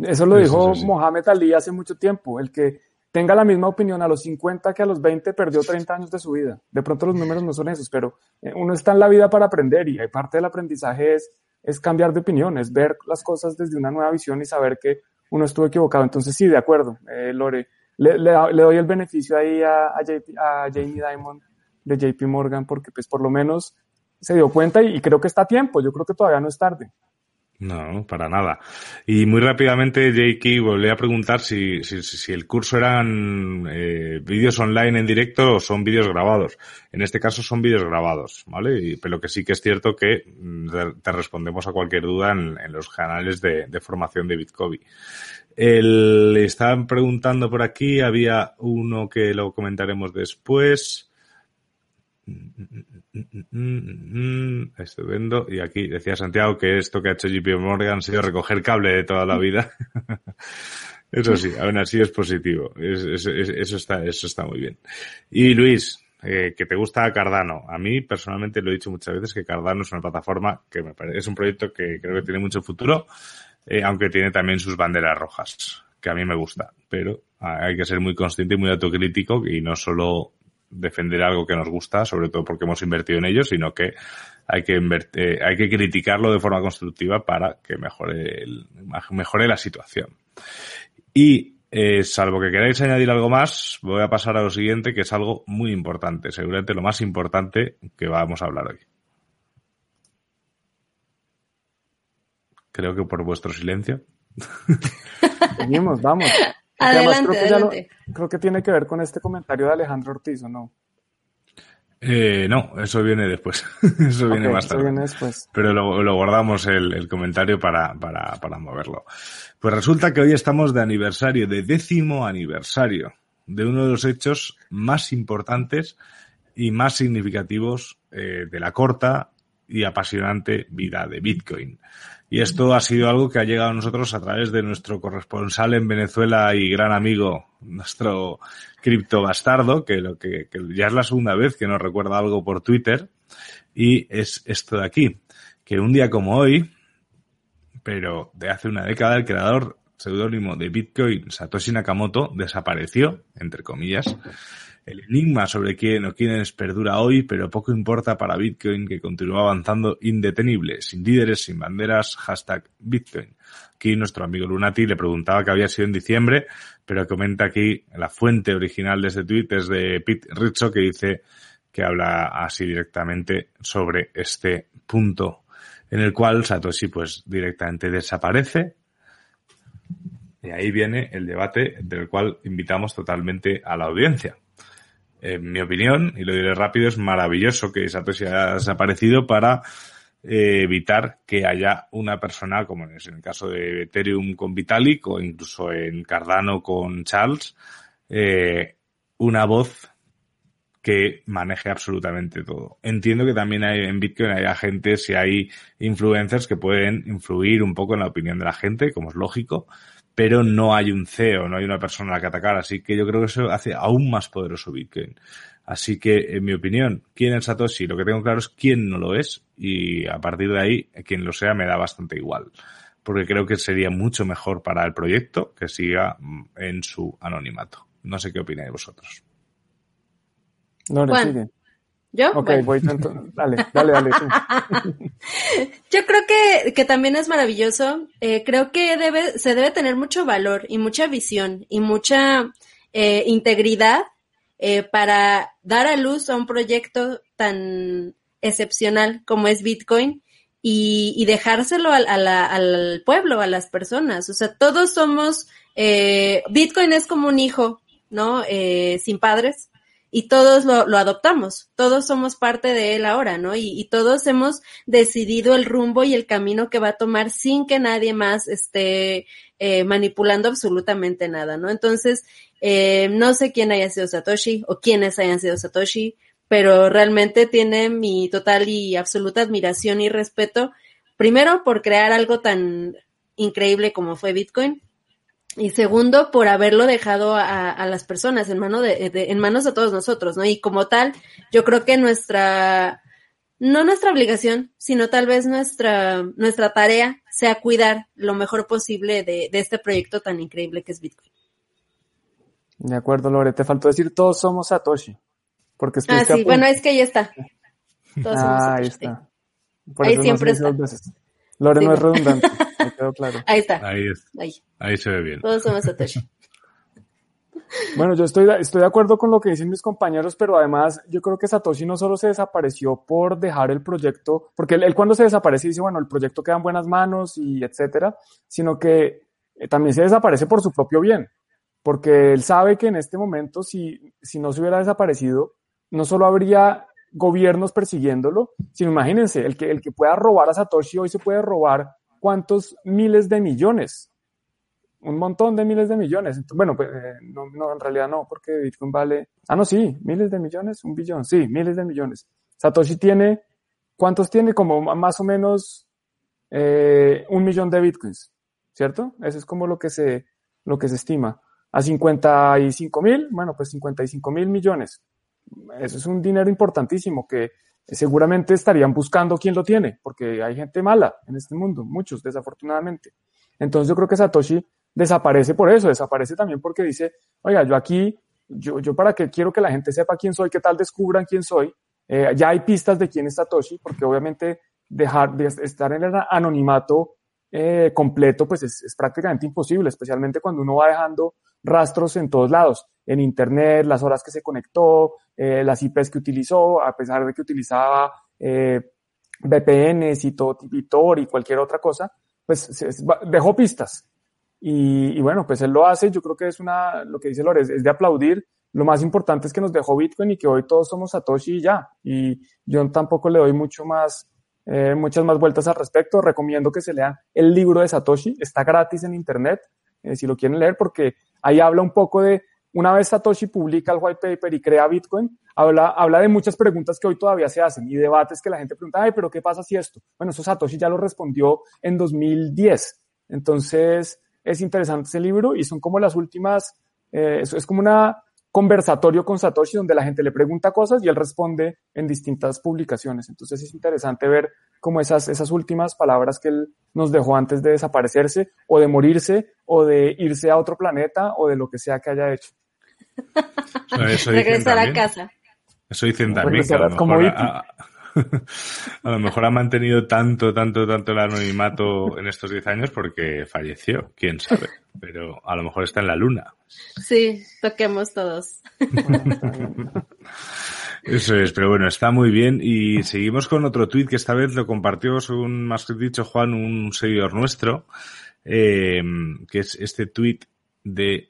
Eso lo dijo Mohamed Ali hace mucho tiempo. El que tenga la misma opinión a los 50 que a los 20 perdió 30 años de su vida. De pronto los números no son esos, pero eh, uno está en la vida para aprender y parte del aprendizaje es, es cambiar de opinión, es ver las cosas desde una nueva visión y saber que uno estuvo equivocado. Entonces sí, de acuerdo, eh, Lore. Le, le, doy el beneficio ahí a, a, a Jamie Dimon de JP Morgan porque pues por lo menos se dio cuenta y, creo que está a tiempo, yo creo que todavía no es tarde. No, para nada. Y muy rápidamente, J.K. volví a preguntar si, si, si el curso eran eh, vídeos online en directo o son vídeos grabados. En este caso son vídeos grabados, ¿vale? Y, pero que sí que es cierto que mm, te respondemos a cualquier duda en, los canales de, de, formación de Bitcoin. El, estaban preguntando por aquí, había uno que lo comentaremos después. Estupendo. Y aquí decía Santiago que esto que ha hecho JP Morgan ha sido recoger cable de toda la vida. eso sí, aún así es positivo. eso, está, eso está muy bien. Y Luis, eh, que te gusta Cardano. A mí personalmente lo he dicho muchas veces que Cardano es una plataforma que me parece, es un proyecto que creo que tiene mucho futuro, eh, aunque tiene también sus banderas rojas, que a mí me gusta. Pero hay que ser muy consciente y muy autocrítico y no solo defender algo que nos gusta, sobre todo porque hemos invertido en ello, sino que hay que eh, hay que criticarlo de forma constructiva para que mejore, el, mejore la situación. Y eh, salvo que queráis añadir algo más, voy a pasar a lo siguiente, que es algo muy importante, seguramente lo más importante que vamos a hablar hoy. Creo que por vuestro silencio. [LAUGHS] Seguimos, vamos. Adelante, creo, adelante. Que creo que tiene que ver con este comentario de Alejandro Ortiz, ¿o no? Eh, no, eso viene después. [LAUGHS] eso viene okay, más tarde. Eso viene después. Pero lo, lo guardamos el, el, comentario para, para, para moverlo. Pues resulta que hoy estamos de aniversario, de décimo aniversario de uno de los hechos más importantes y más significativos eh, de la corta y apasionante vida de Bitcoin. Y esto ha sido algo que ha llegado a nosotros a través de nuestro corresponsal en Venezuela y gran amigo, nuestro cripto bastardo, que lo que, que, ya es la segunda vez que nos recuerda algo por Twitter. Y es esto de aquí, que un día como hoy, pero de hace una década, el creador seudónimo de Bitcoin, Satoshi Nakamoto, desapareció, entre comillas. El enigma sobre quién o quiénes perdura hoy, pero poco importa para Bitcoin que continúa avanzando indetenible, sin líderes, sin banderas, hashtag Bitcoin. Aquí nuestro amigo Lunati le preguntaba que había sido en diciembre, pero comenta aquí la fuente original de ese tweet es de Pete Rizzo que dice que habla así directamente sobre este punto en el cual Satoshi pues directamente desaparece y ahí viene el debate del cual invitamos totalmente a la audiencia en mi opinión, y lo diré rápido, es maravilloso que Satoshi haya desaparecido para eh, evitar que haya una persona, como es en el caso de Ethereum con Vitalik o incluso en Cardano con Charles, eh, una voz que maneje absolutamente todo. Entiendo que también hay en Bitcoin hay agentes y hay influencers que pueden influir un poco en la opinión de la gente, como es lógico, pero no hay un CEO, no hay una persona a la que atacar, así que yo creo que eso hace aún más poderoso Bitcoin. Así que, en mi opinión, ¿quién es Satoshi? Lo que tengo claro es quién no lo es y a partir de ahí, quien lo sea me da bastante igual. Porque creo que sería mucho mejor para el proyecto que siga en su anonimato. No sé qué opináis vosotros. No. ¿Yo? Ok, bueno. voy Dale, dale, dale. Tú. [LAUGHS] Yo creo que, que también es maravilloso. Eh, creo que debe, se debe tener mucho valor y mucha visión y mucha eh, integridad eh, para dar a luz a un proyecto tan excepcional como es Bitcoin y, y dejárselo al, a la, al, pueblo, a las personas. O sea, todos somos, eh, Bitcoin es como un hijo, ¿no? Eh, sin padres y todos lo, adoptamos, todos somos parte de él ahora, ¿no? Y, y, todos hemos decidido el rumbo y el camino que va a tomar sin que nadie más esté eh, manipulando absolutamente nada, ¿no? Entonces, eh, no sé quién haya sido Satoshi o quiénes hayan sido Satoshi, pero realmente tiene mi total y absoluta admiración y respeto, primero por crear algo tan increíble como fue Bitcoin, y segundo, por haberlo dejado a, a las personas en, mano de, de, en manos de todos nosotros, ¿no? Y como tal, yo creo que nuestra, no nuestra obligación, sino tal vez nuestra, nuestra tarea sea cuidar lo mejor posible de, de este proyecto tan increíble que es Bitcoin. De acuerdo, Lore. Te faltó decir todos somos Satoshi. Porque ah, sí, bueno, es que ya está. Todos somos ah, Satoshi. Ahí está. Por ahí siempre está. Lore sí. no es redundante, [LAUGHS] me quedó claro. Ahí está. Ahí, es. Ahí. Ahí se ve bien. Todos somos Satoshi. [LAUGHS] Bueno, yo estoy, estoy de acuerdo con lo que dicen mis compañeros, pero además yo creo que Satoshi no solo se desapareció por dejar el proyecto, porque él, él cuando se desaparece dice, bueno, el proyecto queda en buenas manos y etcétera, sino que eh, también se desaparece por su propio bien, porque él sabe que en este momento, si, si no se hubiera desaparecido, no solo habría gobiernos persiguiéndolo, sino imagínense, el que, el que pueda robar a Satoshi hoy se puede robar cuántos miles de millones un montón de miles de millones. bueno, pues, eh, no, no, en realidad no, porque Bitcoin vale, ah, no, sí, miles de millones, un billón, sí, miles de millones. Satoshi tiene, ¿cuántos tiene? Como más o menos eh, un millón de Bitcoins, ¿cierto? Eso es como lo que se, lo que se estima. A 55 mil, bueno, pues 55 mil millones. Eso es un dinero importantísimo que seguramente estarían buscando quién lo tiene, porque hay gente mala en este mundo, muchos, desafortunadamente. Entonces yo creo que Satoshi desaparece por eso, desaparece también porque dice, oiga, yo aquí, yo, yo para qué quiero que la gente sepa quién soy, qué tal descubran quién soy, eh, ya hay pistas de quién es Satoshi, porque obviamente dejar de estar en el anonimato eh, completo, pues es, es, prácticamente imposible, especialmente cuando uno va dejando rastros en todos lados, en Internet, las horas que se conectó, eh, las IPs que utilizó, a pesar de que utilizaba eh, VPNs y todo, y y cualquier otra cosa, pues dejó pistas. Y, bueno, pues él lo hace, yo creo que es una, lo que dice Lores, es de aplaudir. Lo más importante es que nos dejó Bitcoin y que hoy todos somos Satoshi ya. Y yo tampoco le doy mucho más, eh, muchas más vueltas al respecto. Recomiendo que se lean el libro de Satoshi, está gratis en internet, si lo quieren leer, porque ahí habla un poco de, una vez Satoshi publica el white paper y crea Bitcoin, habla, habla de muchas preguntas que hoy todavía se hacen y debates que la gente pregunta, pero ¿qué pasa si esto? Bueno, eso Satoshi ya lo respondió en 2010. Entonces, es interesante ese libro y son como las últimas, eh, es, es como una conversatorio con Satoshi donde la gente le pregunta cosas y él responde en distintas publicaciones. Entonces es interesante ver como esas, esas últimas palabras que él nos dejó antes de desaparecerse o de morirse o de irse a otro planeta o de lo que sea que haya hecho. Regresar a casa. Eso dicen también. Que a lo como a, [LAUGHS] a lo mejor ha mantenido tanto, tanto, tanto el anonimato en estos 10 años porque falleció, quién sabe. Pero a lo mejor está en la luna. Sí, toquemos todos. [LAUGHS] Eso es, pero bueno, está muy bien. Y seguimos con otro tuit que esta vez lo compartió, según más que dicho Juan, un seguidor nuestro, eh, que es este tuit de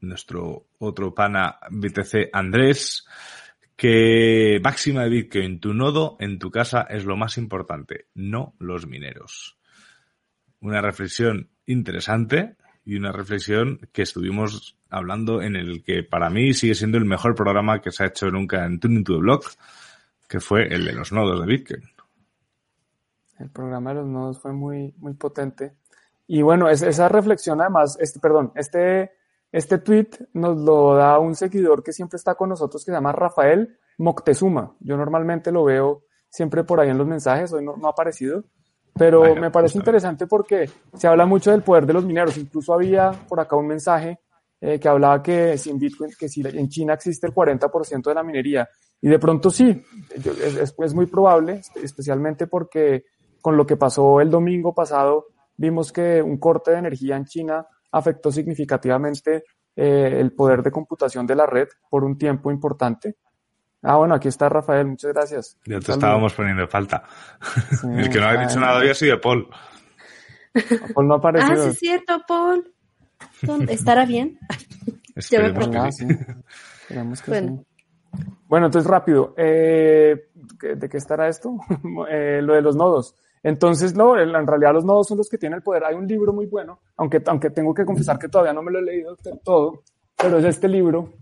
nuestro otro pana BTC Andrés, que máxima de Bitcoin, tu nodo en tu casa es lo más importante, no los mineros. Una reflexión interesante y una reflexión que estuvimos hablando en el que para mí sigue siendo el mejor programa que se ha hecho nunca en Tuning to the Block, que fue el de los nodos de Bitcoin. El programa de los nodos fue muy, muy potente. Y bueno, es, esa reflexión además, este, perdón, este, este tweet nos lo da un seguidor que siempre está con nosotros que se llama Rafael Moctezuma. Yo normalmente lo veo siempre por ahí en los mensajes, hoy no, no ha aparecido, pero Vaya, me parece interesante porque se habla mucho del poder de los mineros. Incluso había por acá un mensaje eh, que hablaba que si en Bitcoin, que si en China existe el 40% de la minería. Y de pronto sí, es, es, es muy probable, especialmente porque con lo que pasó el domingo pasado, vimos que un corte de energía en China afectó significativamente eh, el poder de computación de la red por un tiempo importante. Ah, bueno, aquí está Rafael, muchas gracias. Ya te estábamos poniendo falta. Sí, [LAUGHS] el que no ha dicho nada hoy ha sido Paul. Paul no ha aparecido. Ah, sí, es cierto, Paul. ¿Estará bien? [LAUGHS] Esperemos que sí. Esperemos que bueno. sí. Bueno, entonces rápido. Eh, ¿De qué estará esto? [LAUGHS] eh, lo de los nodos. Entonces, no, en realidad los nodos son los que tienen el poder. Hay un libro muy bueno, aunque, aunque tengo que confesar que todavía no me lo he leído todo, pero es este libro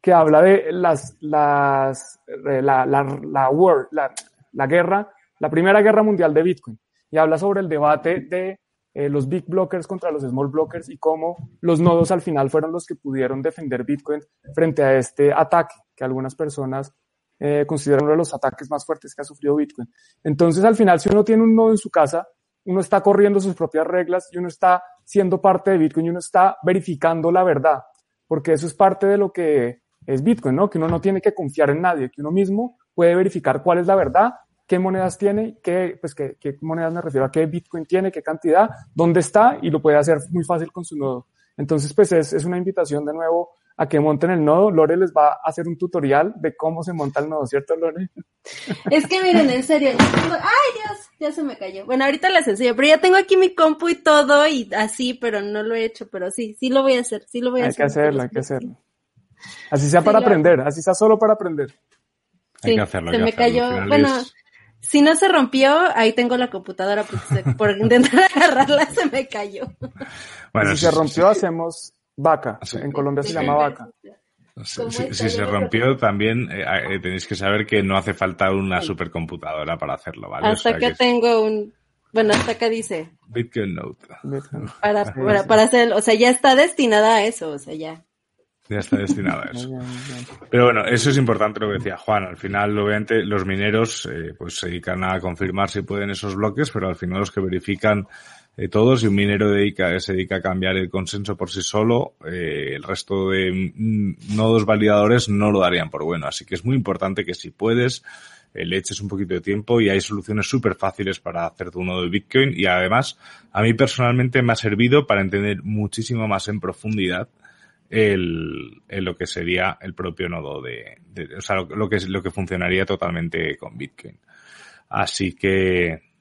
que habla de las, las, la, la, la, war, la, la guerra, la primera guerra mundial de Bitcoin. Y habla sobre el debate de eh, los big blockers contra los small blockers y cómo los nodos al final fueron los que pudieron defender Bitcoin frente a este ataque que algunas personas eh, consideran uno de los ataques más fuertes que ha sufrido Bitcoin. Entonces, al final, si uno tiene un nodo en su casa, uno está corriendo sus propias reglas y uno está siendo parte de Bitcoin y uno está verificando la verdad, porque eso es parte de lo que es Bitcoin, ¿no? Que uno no tiene que confiar en nadie, que uno mismo puede verificar cuál es la verdad, qué monedas tiene, qué, pues qué, qué monedas me refiero a qué Bitcoin tiene, qué cantidad, dónde está y lo puede hacer muy fácil con su nodo. Entonces, pues es, es una invitación de nuevo a que monten el nodo. Lore les va a hacer un tutorial de cómo se monta el nodo, ¿cierto, Lore? [LAUGHS] Es que miren, en serio, ay Dios, ya se me cayó. Bueno, ahorita les enseño, pero ya tengo aquí mi compu y todo y así, pero no lo he hecho, pero sí, sí lo voy a hacer, sí lo voy a hay hacer. Hay que hacerlo, hay que hacerlo. Así sea para aprender, así sea solo para aprender. Sí, hay que hacerlo. Se me cayó, bueno, si no se rompió, ahí tengo la computadora, pues, por [LAUGHS] intentar agarrarla se me cayó. Bueno, si se rompió, hacemos vaca. En Colombia se llama vaca. Si, si, se rompió, también eh, eh, tenéis que saber que no hace falta una supercomputadora para hacerlo, ¿vale? Hasta o sea, que tengo un. Bueno, hasta acá dice. Bitcoin Note. Para, para, para hacer, o sea, ya está destinada a eso, o sea, ya. Ya está destinada a [LAUGHS] eso. Pero bueno, eso es importante lo que decía Juan. Al final, obviamente, los mineros eh, pues se dedican a confirmar si pueden esos bloques, pero al final los que verifican eh, todo, si un minero dedica, se dedica a cambiar el consenso por sí solo, eh, el resto de mm, nodos validadores no lo darían por bueno. Así que es muy importante que si puedes, eh, le eches un poquito de tiempo y hay soluciones súper fáciles para hacer tu nodo de Bitcoin y además a mí personalmente me ha servido para entender muchísimo más en profundidad el, lo que sería el propio nodo de, o sea, lo, lo, que es lo que funcionaría totalmente con Bitcoin. Así que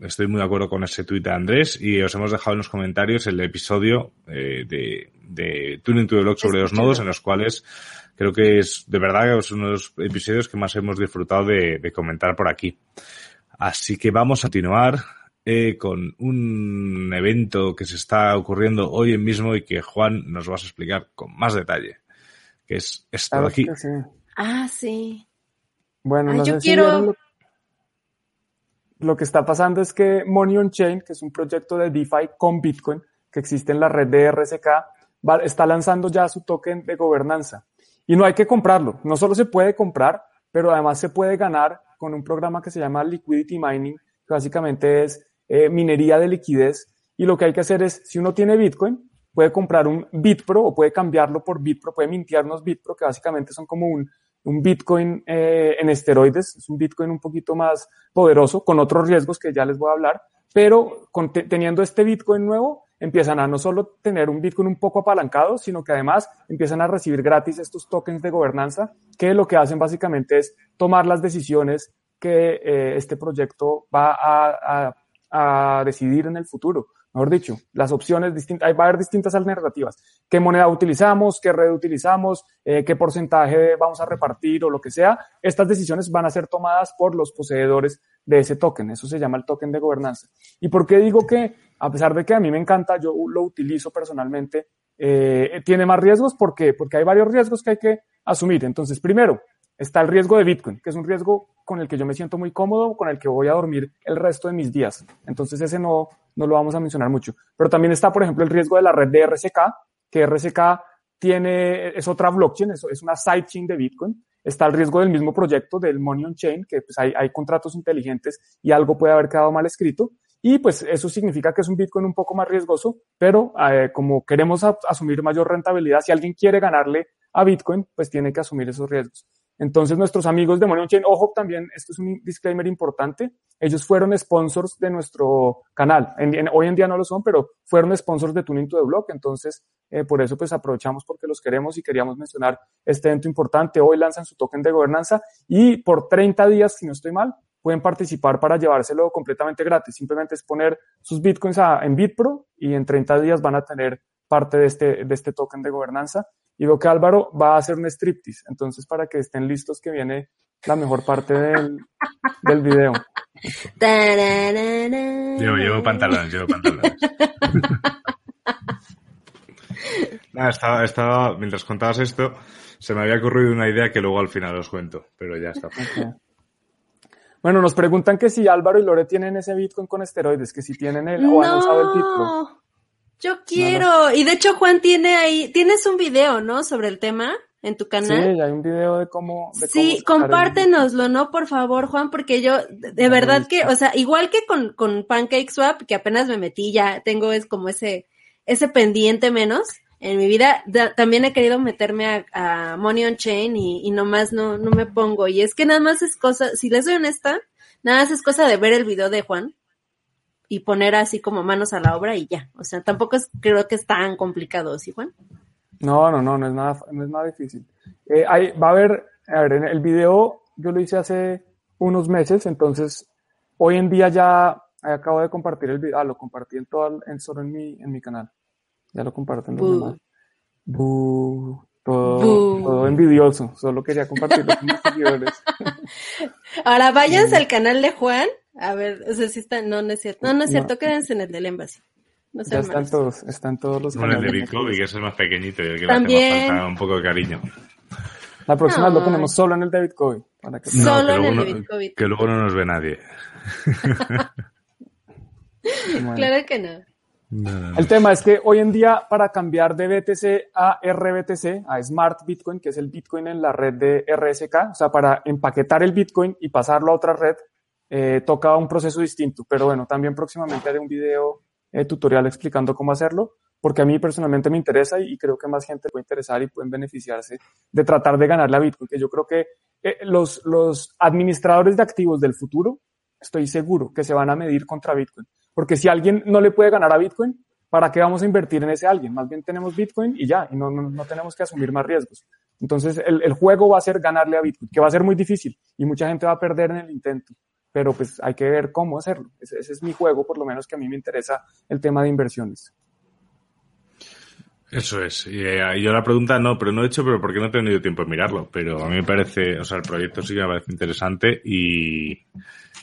estoy muy de acuerdo con ese tuit de Andrés y os hemos dejado en los comentarios el episodio eh, de, de Tuning to the Block sobre los nodos en los cuales creo que es de verdad que es uno de los episodios que más hemos disfrutado de, de comentar por aquí. Así que vamos a continuar eh, con un evento que se está ocurriendo hoy mismo y que Juan nos vas a explicar con más detalle, que es esto de aquí. Sí. Ah, sí. Bueno, Ay, no yo sé quiero- lo, que está pasando es que Money on Chain, que es un proyecto de DeFi con Bitcoin, que existe en la red de RSK, va- está lanzando ya su token de gobernanza. Y no hay que comprarlo. No solo se puede comprar, pero además se puede ganar con un programa que se llama Liquidity Mining, que básicamente es eh, minería de liquidez. Y lo que hay que hacer es, si uno tiene Bitcoin, puede comprar un Bitpro o puede cambiarlo por Bitpro, puede mintear unos Bitpro, que básicamente son como un, un Bitcoin eh, en esteroides, es un Bitcoin un poquito más poderoso, con otros riesgos que ya les voy a hablar, pero teniendo este Bitcoin nuevo, empiezan a no solo tener un Bitcoin un poco apalancado, sino que además empiezan a recibir gratis estos tokens de gobernanza, que lo que hacen básicamente es tomar las decisiones que eh, este proyecto va a- a decidir en el futuro. Mejor dicho, las opciones distintas, va a haber distintas alternativas. ¿Qué moneda utilizamos? ¿Qué red utilizamos? eh, ¿Qué porcentaje vamos a repartir o lo que sea? Estas decisiones van a ser tomadas por los poseedores de ese token. Eso se llama el token de gobernanza. ¿Y por qué digo que, a pesar de que a mí me encanta, yo lo utilizo personalmente, eh, tiene más riesgos? ¿Por qué? Porque hay varios riesgos que hay que asumir. Entonces, primero, está el riesgo de Bitcoin, que es un riesgo con el que yo me siento muy cómodo, con el que voy a dormir el resto de mis días. Entonces ese no, no lo vamos a mencionar mucho. Pero también está, por ejemplo, el riesgo de la red de RSK, que RSK tiene, es otra blockchain, es, es una sidechain de Bitcoin. Está el riesgo del mismo proyecto, del Money on Chain, que pues hay, hay contratos inteligentes y algo puede haber quedado mal escrito. Y pues eso significa que es un Bitcoin un poco más riesgoso, pero eh, como queremos asumir mayor rentabilidad, si alguien quiere ganarle a Bitcoin, pues tiene que asumir esos riesgos. Entonces, nuestros amigos de Money on ojo, también, esto es un disclaimer importante, ellos fueron sponsors de nuestro canal. En- hoy en día no lo son, pero fueron sponsors de Tuning to the Block. Entonces, eh, por eso, pues aprovechamos porque los queremos y queríamos mencionar este evento importante. Hoy lanzan su token de gobernanza y por 30 días, si no estoy mal, pueden participar para llevárselo completamente gratis. Simplemente es poner sus bitcoins en Bitpro y en 30 días van a tener parte de este, de este token de gobernanza. Y veo que Álvaro va a hacer un striptease. Entonces, para que estén listos, que viene la mejor parte del, del video. Llevo, llevo pantalones, llevo pantalones. Nada, estaba, estaba, mientras contabas esto, se me había ocurrido una idea que luego al final os cuento, pero ya está. Bueno, nos preguntan que si Álvaro y Lore tienen ese Bitcoin con esteroides, que si tienen el o han usado el Bitcoin. Yo quiero. Y de hecho, Juan tiene ahí, tienes un video, ¿no? Sobre el tema en tu canal. Sí, hay un video de cómo. De sí, cómo compártenoslo, ¿no? Por favor, Juan, porque yo, de verdad que, o sea, igual que con, con Pancake Swap, que apenas me metí, ya tengo es como ese, ese pendiente menos en mi vida. también he querido meterme a, Money on Chain y, y nomás no, no me pongo. Y es que nada más es cosa, si les soy honesta, nada más es cosa de ver el video de Juan y poner así como manos a la obra y ya. O sea, tampoco es, creo que es tan complicado, ¿sí, Juan? No, no, no, no es nada, no es nada difícil. Eh, hay, va a haber, a ver, el video yo lo hice hace unos meses, entonces hoy en día ya acabo de compartir el video, ah, lo compartí en todo, en, solo en mi, en mi canal. Ya lo comparten los demás. todo, todo, envidioso, solo quería compartirlo con mis [LAUGHS] seguidores. Ahora váyanse al canal de Juan, a ver, o sea, si están, no, no es cierto, no, no es cierto, quédense en el del Embassy. No ya están todos, están todos los Bueno, el de Bitcoin, que es el más pequeñito y el que También. le falta un poco de cariño. La próxima lo ponemos solo en el David Covey. Para que... Solo en el David Covey. Que luego no nos ve nadie. [LAUGHS] Claro que no. El tema es que hoy en día para cambiar de BTC a RBTC, a Smart Bitcoin, que es el Bitcoin en la red de RSK, o sea, para empaquetar el Bitcoin y pasarlo a otra red, eh, toca un proceso distinto. Pero bueno, también próximamente haré un video eh, tutorial explicando cómo hacerlo, porque a mí personalmente me interesa y, creo que más gente puede interesar y pueden beneficiarse de tratar de ganarle a Bitcoin, que yo creo que eh, los, los administradores de activos del futuro, estoy seguro que se van a medir contra Bitcoin, porque si alguien no le puede ganar a Bitcoin, ¿para qué vamos a invertir en ese alguien? Más bien tenemos Bitcoin y ya, y no, no, no tenemos que asumir más riesgos. Entonces, el, el, juego va a ser ganarle a Bitcoin, que va a ser muy difícil y mucha gente va a perder en el intento pero pues hay que ver cómo hacerlo. Ese, es mi juego, por lo menos que a mí me interesa el tema de inversiones. Eso es. Eh, y yo la pregunta no, pero no he hecho, pero porque no he tenido tiempo de mirarlo. Pero a mí me parece, o sea, el proyecto sí que me parece interesante y,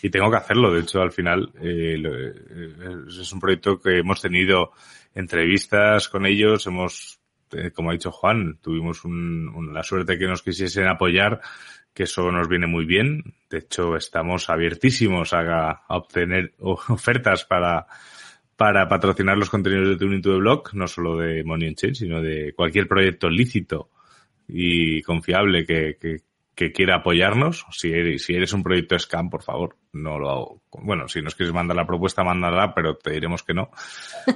y tengo que hacerlo. De hecho, al final eh, eh, es un proyecto que hemos tenido entrevistas con ellos, hemos, como ha dicho Juan, tuvimos un, la suerte que nos quisiesen apoyar que eso nos viene muy bien. De hecho, estamos abiertísimos a, obtener [LAUGHS] ofertas para, para patrocinar los contenidos de Tuning to the Blog, no solo de Money Chain, sino de cualquier proyecto lícito y confiable que, que quiera apoyarnos, si eres, si eres un proyecto scam, por favor, no lo hago. Bueno, si nos quieres mandar la propuesta, mándala, pero te diremos que no.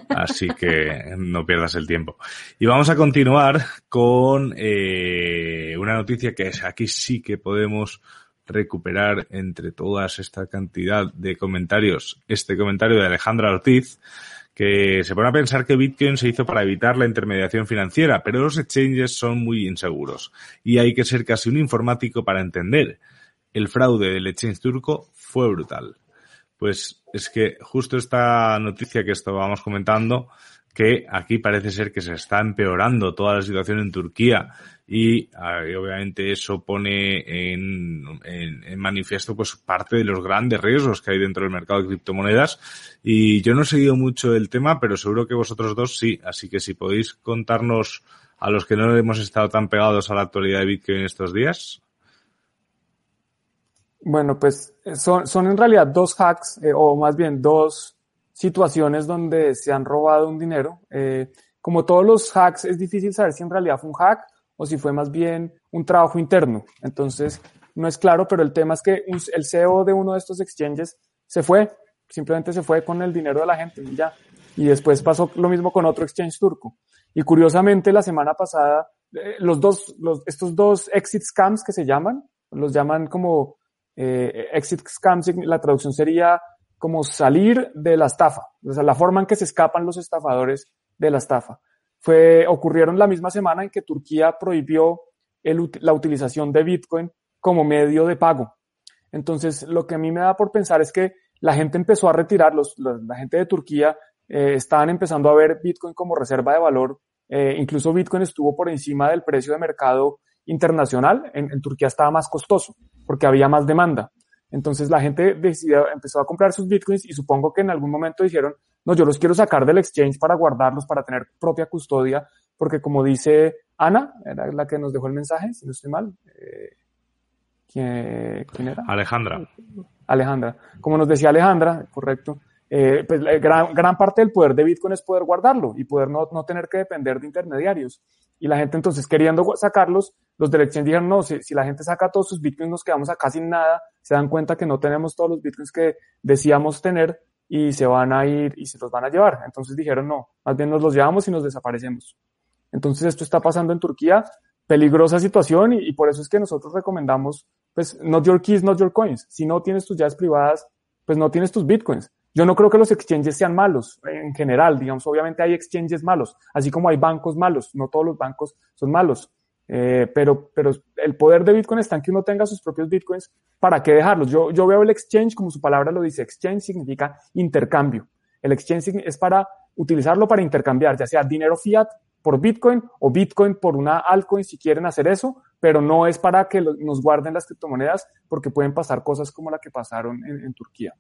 Así que no pierdas el tiempo. Y vamos a continuar con eh, una noticia que es aquí sí que podemos recuperar entre todas esta cantidad de comentarios este comentario de Alejandra Ortiz que se pone a pensar que Bitcoin se hizo para evitar la intermediación financiera, pero los exchanges son muy inseguros y hay que ser casi un informático para entender. El fraude del exchange turco fue brutal. Pues es que justo esta noticia que estábamos comentando que aquí parece ser que se está empeorando toda la situación en Turquía y, ah, obviamente eso pone en, en, manifiesto pues parte de los grandes riesgos que hay dentro del mercado de criptomonedas. Y yo no he seguido mucho el tema pero seguro que vosotros dos sí. Así que si podéis contarnos a los que no hemos estado tan pegados a la actualidad de Bitcoin estos días. Bueno pues son, son en realidad dos hacks eh, o más bien dos situaciones donde se han robado un dinero. Eh, como todos los hacks, es difícil saber si en realidad fue un hack o si fue más bien un trabajo interno. Entonces, no es claro, pero el tema es que el CEO de uno de estos exchanges se fue, simplemente se fue con el dinero de la gente y ya. Y después pasó lo mismo con otro exchange turco. Y curiosamente, la semana pasada, eh, los dos, los, estos dos exit scams que se llaman, los llaman como eh, exit scams, la traducción sería como salir de la estafa, o sea, la forma en que se escapan los estafadores de la estafa. Fue, ocurrieron la misma semana en que Turquía prohibió la utilización de Bitcoin como medio de pago. Entonces, lo que a mí me da por pensar es que la gente empezó a retirar, los, la gente de Turquía eh, estaban empezando a ver Bitcoin como reserva de valor. Eh, incluso Bitcoin estuvo por encima del precio de mercado internacional. En Turquía estaba más costoso porque había más demanda. Entonces la gente decidió, empezó a comprar sus bitcoins y supongo que en algún momento dijeron, no, yo los quiero sacar del exchange para guardarlos, para tener propia custodia, porque como dice Ana, era la que nos dejó el mensaje, si no estoy mal. Eh, ¿quién, era? Alejandra. Alejandra. Como nos decía Alejandra, correcto, eh, pues gran, gran, parte del poder de Bitcoin es poder guardarlo y poder no, no, tener que depender de intermediarios. Y la gente entonces queriendo sacarlos, los del exchange dijeron, no, si, si, la gente saca todos sus Bitcoins nos quedamos acá sin nada, se dan cuenta que no tenemos todos los Bitcoins que decíamos tener y se van a ir y se los van a llevar. Entonces dijeron, no, más bien nos los llevamos y nos desaparecemos. Entonces esto está pasando en Turquía, peligrosa situación y, y por eso es que nosotros recomendamos, pues, not your keys, not your coins. Si no tienes tus llaves privadas, pues no tienes tus Bitcoins. Yo no creo que los exchanges sean malos en general, digamos, obviamente hay exchanges malos, así como hay bancos malos, no todos los bancos son malos, eh, pero, pero el poder de Bitcoin está en que uno tenga sus propios Bitcoins, ¿para qué dejarlos? Yo, yo veo el exchange, como su palabra lo dice, exchange significa intercambio. El exchange es para utilizarlo para intercambiar, ya sea dinero fiat por Bitcoin o Bitcoin por una altcoin si quieren hacer eso, pero no es para que nos guarden las criptomonedas porque pueden pasar cosas como la que pasaron en Turquía.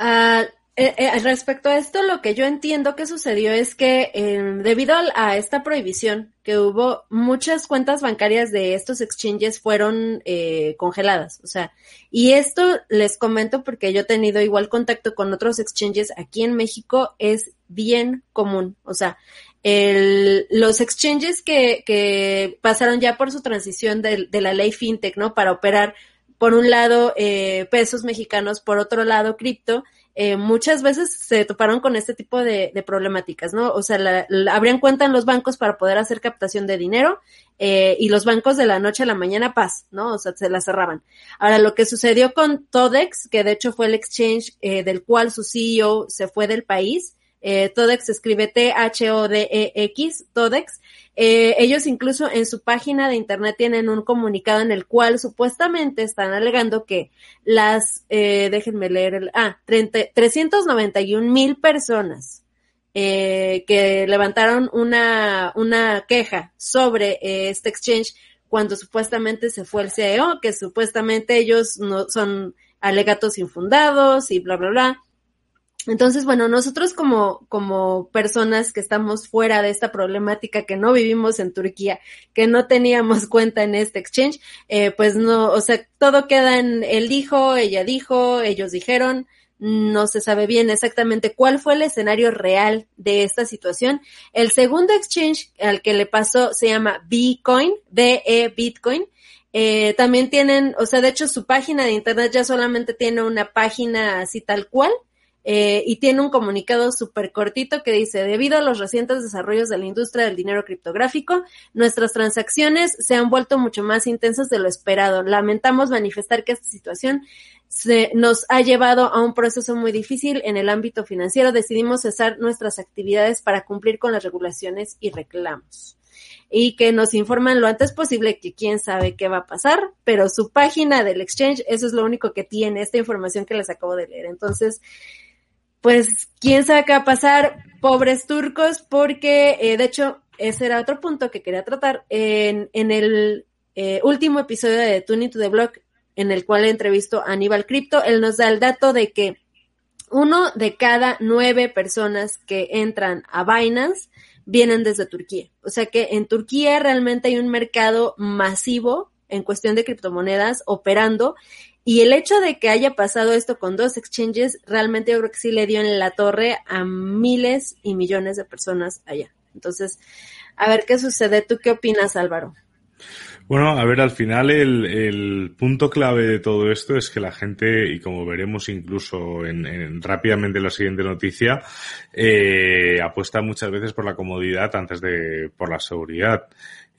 Uh, eh, respecto a esto, lo que yo entiendo que sucedió es que eh, debido a, esta prohibición que hubo, muchas cuentas bancarias de estos exchanges fueron eh, congeladas. O sea, y esto les comento porque yo he tenido igual contacto con otros exchanges aquí en México, es bien común. O sea, el, los exchanges que, que pasaron ya por su transición de, de la ley fintech, ¿no? Para operar por un lado eh, pesos mexicanos, por otro lado cripto, eh, muchas veces se toparon con este tipo de, problemáticas, ¿no? O sea, la, abrían cuenta en los bancos para poder hacer captación de dinero eh, y los bancos de la noche a la mañana paz, ¿no? O sea, se la cerraban. Ahora, lo que sucedió con Todex, que de hecho fue el exchange del cual su CEO se fue del país, eh, Todex se escribe T-H-O-D-E-X, Todex. Eh, ellos incluso en su página de internet tienen un comunicado en el cual supuestamente están alegando que las, eh, déjenme leer el, ah, 391 mil personas eh, que levantaron una, una queja sobre eh, este exchange cuando supuestamente se fue el CEO, que supuestamente ellos no son alegatos infundados y bla, bla, bla. Entonces, bueno, nosotros como, como personas que estamos fuera de esta problemática, que no vivimos en Turquía, que no teníamos [LAUGHS] cuenta en este exchange, eh, pues no, o sea, todo queda en él dijo, ella dijo, ellos dijeron, no se sabe bien exactamente cuál fue el escenario real de esta situación. El segundo exchange al que le pasó se llama Bitcoin, BE Bitcoin. Eh, también tienen, o sea, de hecho su página de internet ya solamente tiene una página así tal cual, eh, y tiene un comunicado súper cortito que dice, debido a los recientes desarrollos de la industria del dinero criptográfico, nuestras transacciones se han vuelto mucho más intensas de lo esperado. Lamentamos manifestar que esta situación se nos ha llevado a un proceso muy difícil en el ámbito financiero. Decidimos cesar nuestras actividades para cumplir con las regulaciones y reclamos y que nos informan lo antes posible que quién sabe qué va a pasar, pero su página del exchange, eso es lo único que tiene, esta información que les acabo de leer. Entonces, pues quién sabe qué va a pasar, pobres turcos, porque eh, de hecho ese era otro punto que quería tratar en, en el eh, último episodio de Tuning to the Block, en el cual entrevisto a Aníbal Crypto, él nos da el dato de que uno de cada nueve personas que entran a Binance vienen desde Turquía. O sea que en Turquía realmente hay un mercado masivo en cuestión de criptomonedas operando y el hecho de que haya pasado esto con dos exchanges, realmente yo creo que sí le dio en la torre a miles y millones de personas allá. Entonces, a ver qué sucede. ¿Tú qué opinas, Álvaro? Bueno, a ver, al final el, punto clave de todo esto es que la gente, y como veremos incluso en, rápidamente la siguiente noticia, eh, apuesta muchas veces por la comodidad antes de por la seguridad.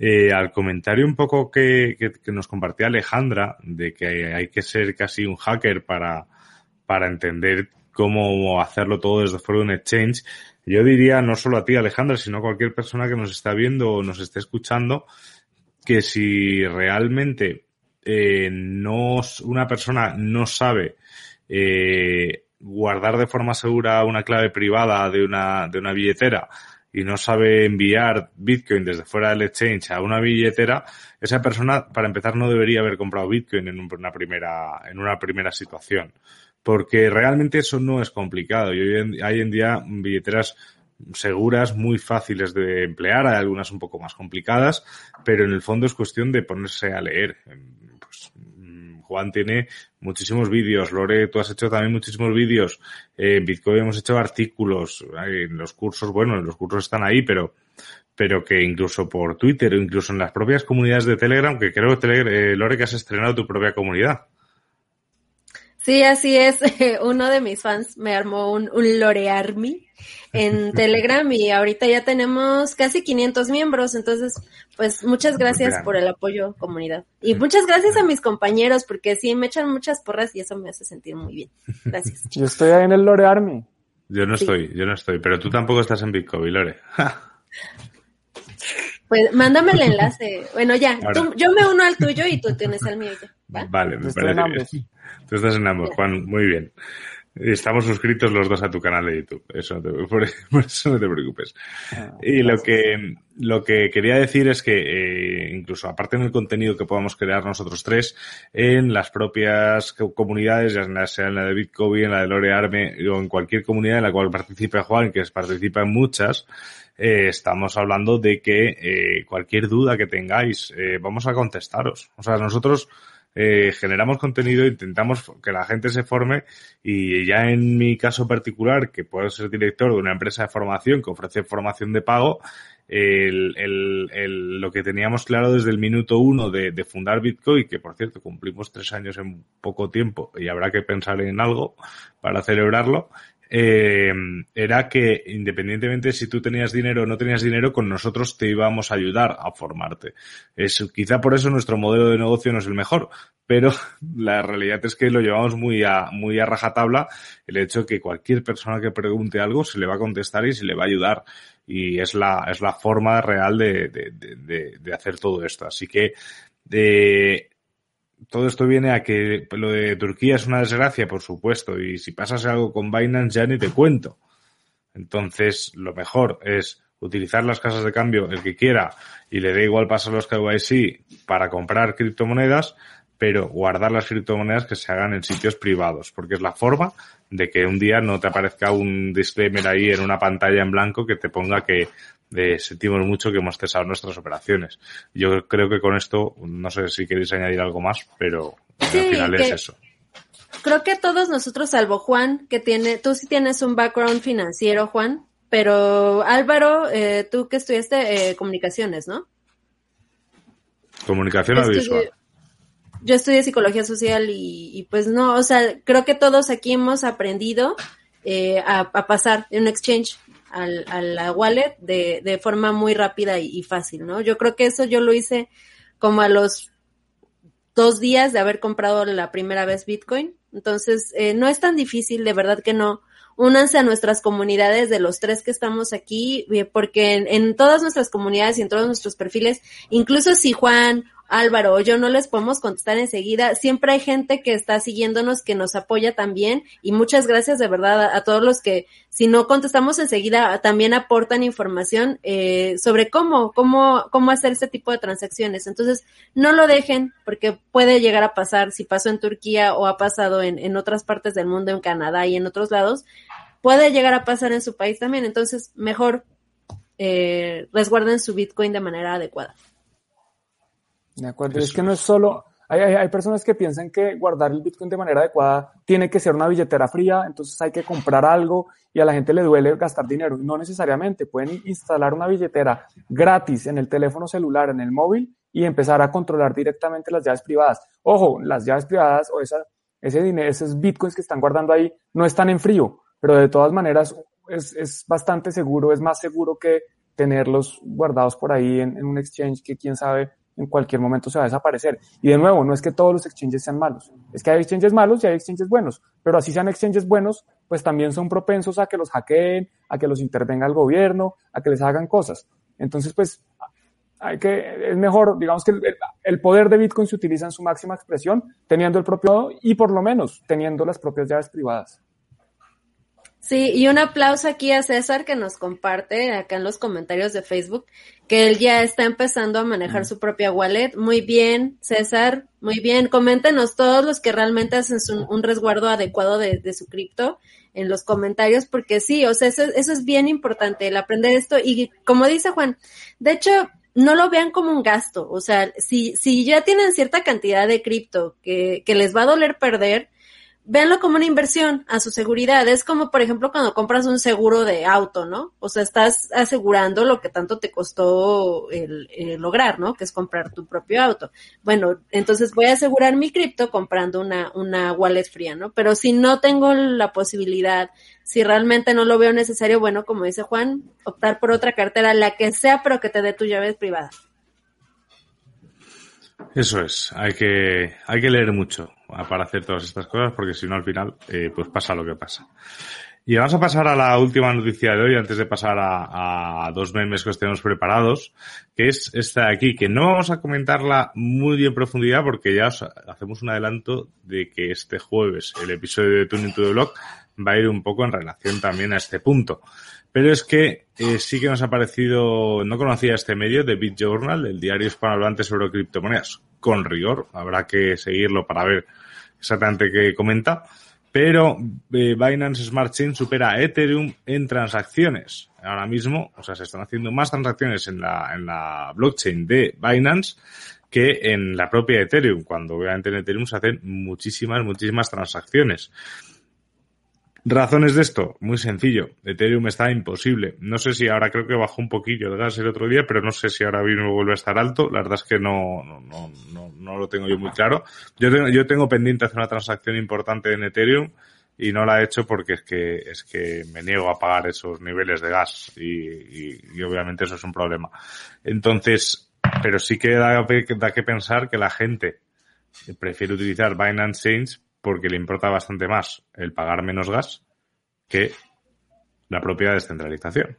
Eh, al comentario un poco que, que, nos compartía Alejandra de que hay que ser casi un hacker para, para entender cómo hacerlo todo desde fuera de un exchange, yo diría no solo a ti Alejandra, sino a cualquier persona que nos está viendo o nos esté escuchando, que si realmente eh, no, una persona no sabe eh, guardar de forma segura una clave privada de una, de una billetera y no sabe enviar Bitcoin desde fuera del exchange a una billetera, esa persona, para empezar, no debería haber comprado Bitcoin en una primera, en una primera situación. Porque realmente eso no es complicado. Y hoy hay en día billeteras seguras, muy fáciles de emplear, hay algunas un poco más complicadas, pero en el fondo es cuestión de ponerse a leer. Pues, Juan tiene muchísimos vídeos, Lore, tú has hecho también muchísimos vídeos, eh, en Bitcoin hemos hecho artículos, en los cursos, bueno, en los cursos están ahí, pero pero que incluso por Twitter o incluso en las propias comunidades de Telegram, que creo, eh, Lore, que has estrenado tu propia comunidad. Sí, así es. [LAUGHS] Uno de mis fans me armó un, un Lore Army en [LAUGHS] Telegram y ahorita ya tenemos casi 500 miembros. Entonces, pues muchas gracias por el apoyo, comunidad. Y muchas gracias a mis compañeros porque sí, me echan muchas porras y eso me hace sentir muy bien. Gracias. [LAUGHS] Yo estoy ahí en el Lore Army. Yo no estoy, yo no estoy, pero tú tampoco estás en Bitcoin, Lore. [LAUGHS] Pues mándame el enlace. Bueno, ya, yo me uno al tuyo y tú tienes el mío. Ya, Vale, me parece bien. Tú estás en ambos, Juan, muy bien. Estamos suscritos los dos a tu canal de YouTube, eso [LAUGHS] por, eso no te preocupes. Ah, y lo que, lo que quería decir es que, eh, incluso aparte en el contenido que podamos crear nosotros tres, en las propias comunidades, ya sea en la de Bitcoin, en la de Lore Arme, o en cualquier comunidad en la cual participe Juan, que participa en muchas, eh, estamos hablando de que eh, cualquier duda que tengáis, eh, vamos a contestaros. O sea, nosotros eh, generamos contenido, intentamos que la gente se forme y ya en mi caso particular, que puedo ser director de una empresa de formación que ofrece formación de pago, el, el, lo que teníamos claro desde el minuto uno de, de, fundar Bitcoin, que por cierto cumplimos tres años en poco tiempo y habrá que pensar en algo para celebrarlo, eh, era que independientemente si tú tenías dinero o no tenías dinero, con nosotros te íbamos a ayudar a formarte. Es, quizá por eso nuestro modelo de negocio no es el mejor, pero [LAUGHS] la realidad es que lo llevamos muy a, muy a rajatabla el hecho de que cualquier persona que pregunte algo se le va a contestar y se le va a ayudar. Y es la, es la forma real de, de, de, de hacer todo esto. Así que, de, todo esto viene a que lo de Turquía es una desgracia, por supuesto, y si pasas algo con Binance ya ni te cuento. Entonces, lo mejor es utilizar las casas de cambio el que quiera y le dé igual pasar los KYC para comprar criptomonedas, pero guardar las criptomonedas que se hagan en sitios privados, porque es la forma de que un día no te aparezca un disclaimer ahí en una pantalla en blanco que te ponga que de sentimos mucho que hemos cesado nuestras operaciones. Yo creo que con esto, no sé si queréis añadir algo más, pero al final es eso. Creo que todos nosotros, salvo Juan, que tiene, tú sí tienes un background financiero, Juan, pero Álvaro, eh, tú que estudiaste eh, comunicaciones, ¿no? Comunicación audiovisual. Yo estudié psicología social y, y, pues no, o sea, creo que todos aquí hemos aprendido eh, a, a, pasar en un exchange al, a la wallet de, de forma muy rápida y, fácil, ¿no? Yo creo que eso yo lo hice como a los dos días de haber comprado la primera vez Bitcoin. Entonces, eh, no es tan difícil, de verdad que no. Únanse a nuestras comunidades de los tres que estamos aquí, eh, porque en todas nuestras comunidades y en todos nuestros perfiles, incluso si Juan Álvaro yo no les podemos contestar enseguida. Siempre hay gente que está siguiéndonos, que nos apoya también y muchas gracias de verdad a, a todos los que si no contestamos enseguida también aportan información eh, sobre cómo, cómo, cómo hacer este tipo de transacciones. Entonces, no lo dejen porque puede llegar a pasar, si pasó en Turquía o ha pasado en, en otras partes del mundo, en Canadá y en otros lados, puede llegar a pasar en su país también. Entonces, mejor eh, resguarden su Bitcoin de manera adecuada. De acuerdo, es que no es solo, hay, hay, hay, personas que piensan que guardar el Bitcoin de manera adecuada tiene que ser una billetera fría, entonces hay que comprar algo y a la gente le duele gastar dinero. No necesariamente, pueden instalar una billetera gratis en el teléfono celular, en el móvil y empezar a controlar directamente las llaves privadas. Ojo, las llaves privadas o esa, ese dinero, esos Bitcoins que están guardando ahí no están en frío, pero de todas maneras es, es bastante seguro, es más seguro que tenerlos guardados por ahí en, en un exchange que quién sabe en cualquier momento se va a desaparecer. Y de nuevo, no es que todos los exchanges sean malos, es que hay exchanges malos y hay exchanges buenos, pero así sean exchanges buenos, pues también son propensos a que los hackeen, a que los intervenga el gobierno, a que les hagan cosas. Entonces, pues, hay que, es mejor, digamos que el, el poder de Bitcoin se utiliza en su máxima expresión, teniendo el propio y por lo menos teniendo las propias llaves privadas. Sí, y un aplauso aquí a César que nos comparte acá en los comentarios de Facebook que él ya está empezando a manejar su propia wallet. Muy bien, César, muy bien. Coméntenos todos los que realmente hacen su, un resguardo adecuado de, de su cripto en los comentarios, porque sí, o sea, eso, eso es bien importante, el aprender esto. Y como dice Juan, de hecho, no lo vean como un gasto. O sea, si, si ya tienen cierta cantidad de cripto que, que les va a doler perder, véanlo como una inversión a su seguridad. Es como, por ejemplo, cuando compras un seguro de auto, ¿no? O sea, estás asegurando lo que tanto te costó el, lograr, ¿no? Que es comprar tu propio auto. Bueno, entonces voy a asegurar mi cripto comprando una, una wallet fría, ¿no? Pero si no tengo la posibilidad, si realmente no lo veo necesario, bueno, como dice Juan, optar por otra cartera, la que sea, pero que te dé tu llave privada. Eso es, hay que, hay que leer mucho para hacer todas estas cosas, porque si no al final, eh, pues pasa lo que pasa. Y vamos a pasar a la última noticia de hoy, antes de pasar a, dos memes que os tenemos preparados, que es esta de aquí, que no vamos a comentarla muy en profundidad porque ya os hacemos un adelanto de que este jueves el episodio de Tuning to the Blog va a ir un poco en relación también a este punto. Pero es que eh, sí que nos ha parecido, no conocía este medio de Bit Journal, el diario hispanohablante sobre criptomonedas, con rigor, habrá que seguirlo para ver exactamente qué comenta, pero eh, Binance Smart Chain supera Ethereum en transacciones. Ahora mismo, o sea, se están haciendo más transacciones en la, en la blockchain de Binance que en la propia Ethereum, cuando obviamente en Ethereum se hacen muchísimas, muchísimas transacciones. Razones de esto, muy sencillo. Ethereum está imposible. No sé si ahora creo que bajó un poquillo el gas el otro día, pero no sé si ahora mismo vuelve a estar alto. La verdad es que no, no, no, no lo tengo yo muy claro. Yo tengo, yo tengo pendiente hacer una transacción importante en Ethereum y no la he hecho porque es que, es que me niego a pagar esos niveles de gas y, y, obviamente eso es un problema. Entonces, pero sí que da, da que pensar que la gente prefiere utilizar Binance Change porque le importa bastante más el pagar menos gas que la propia descentralización.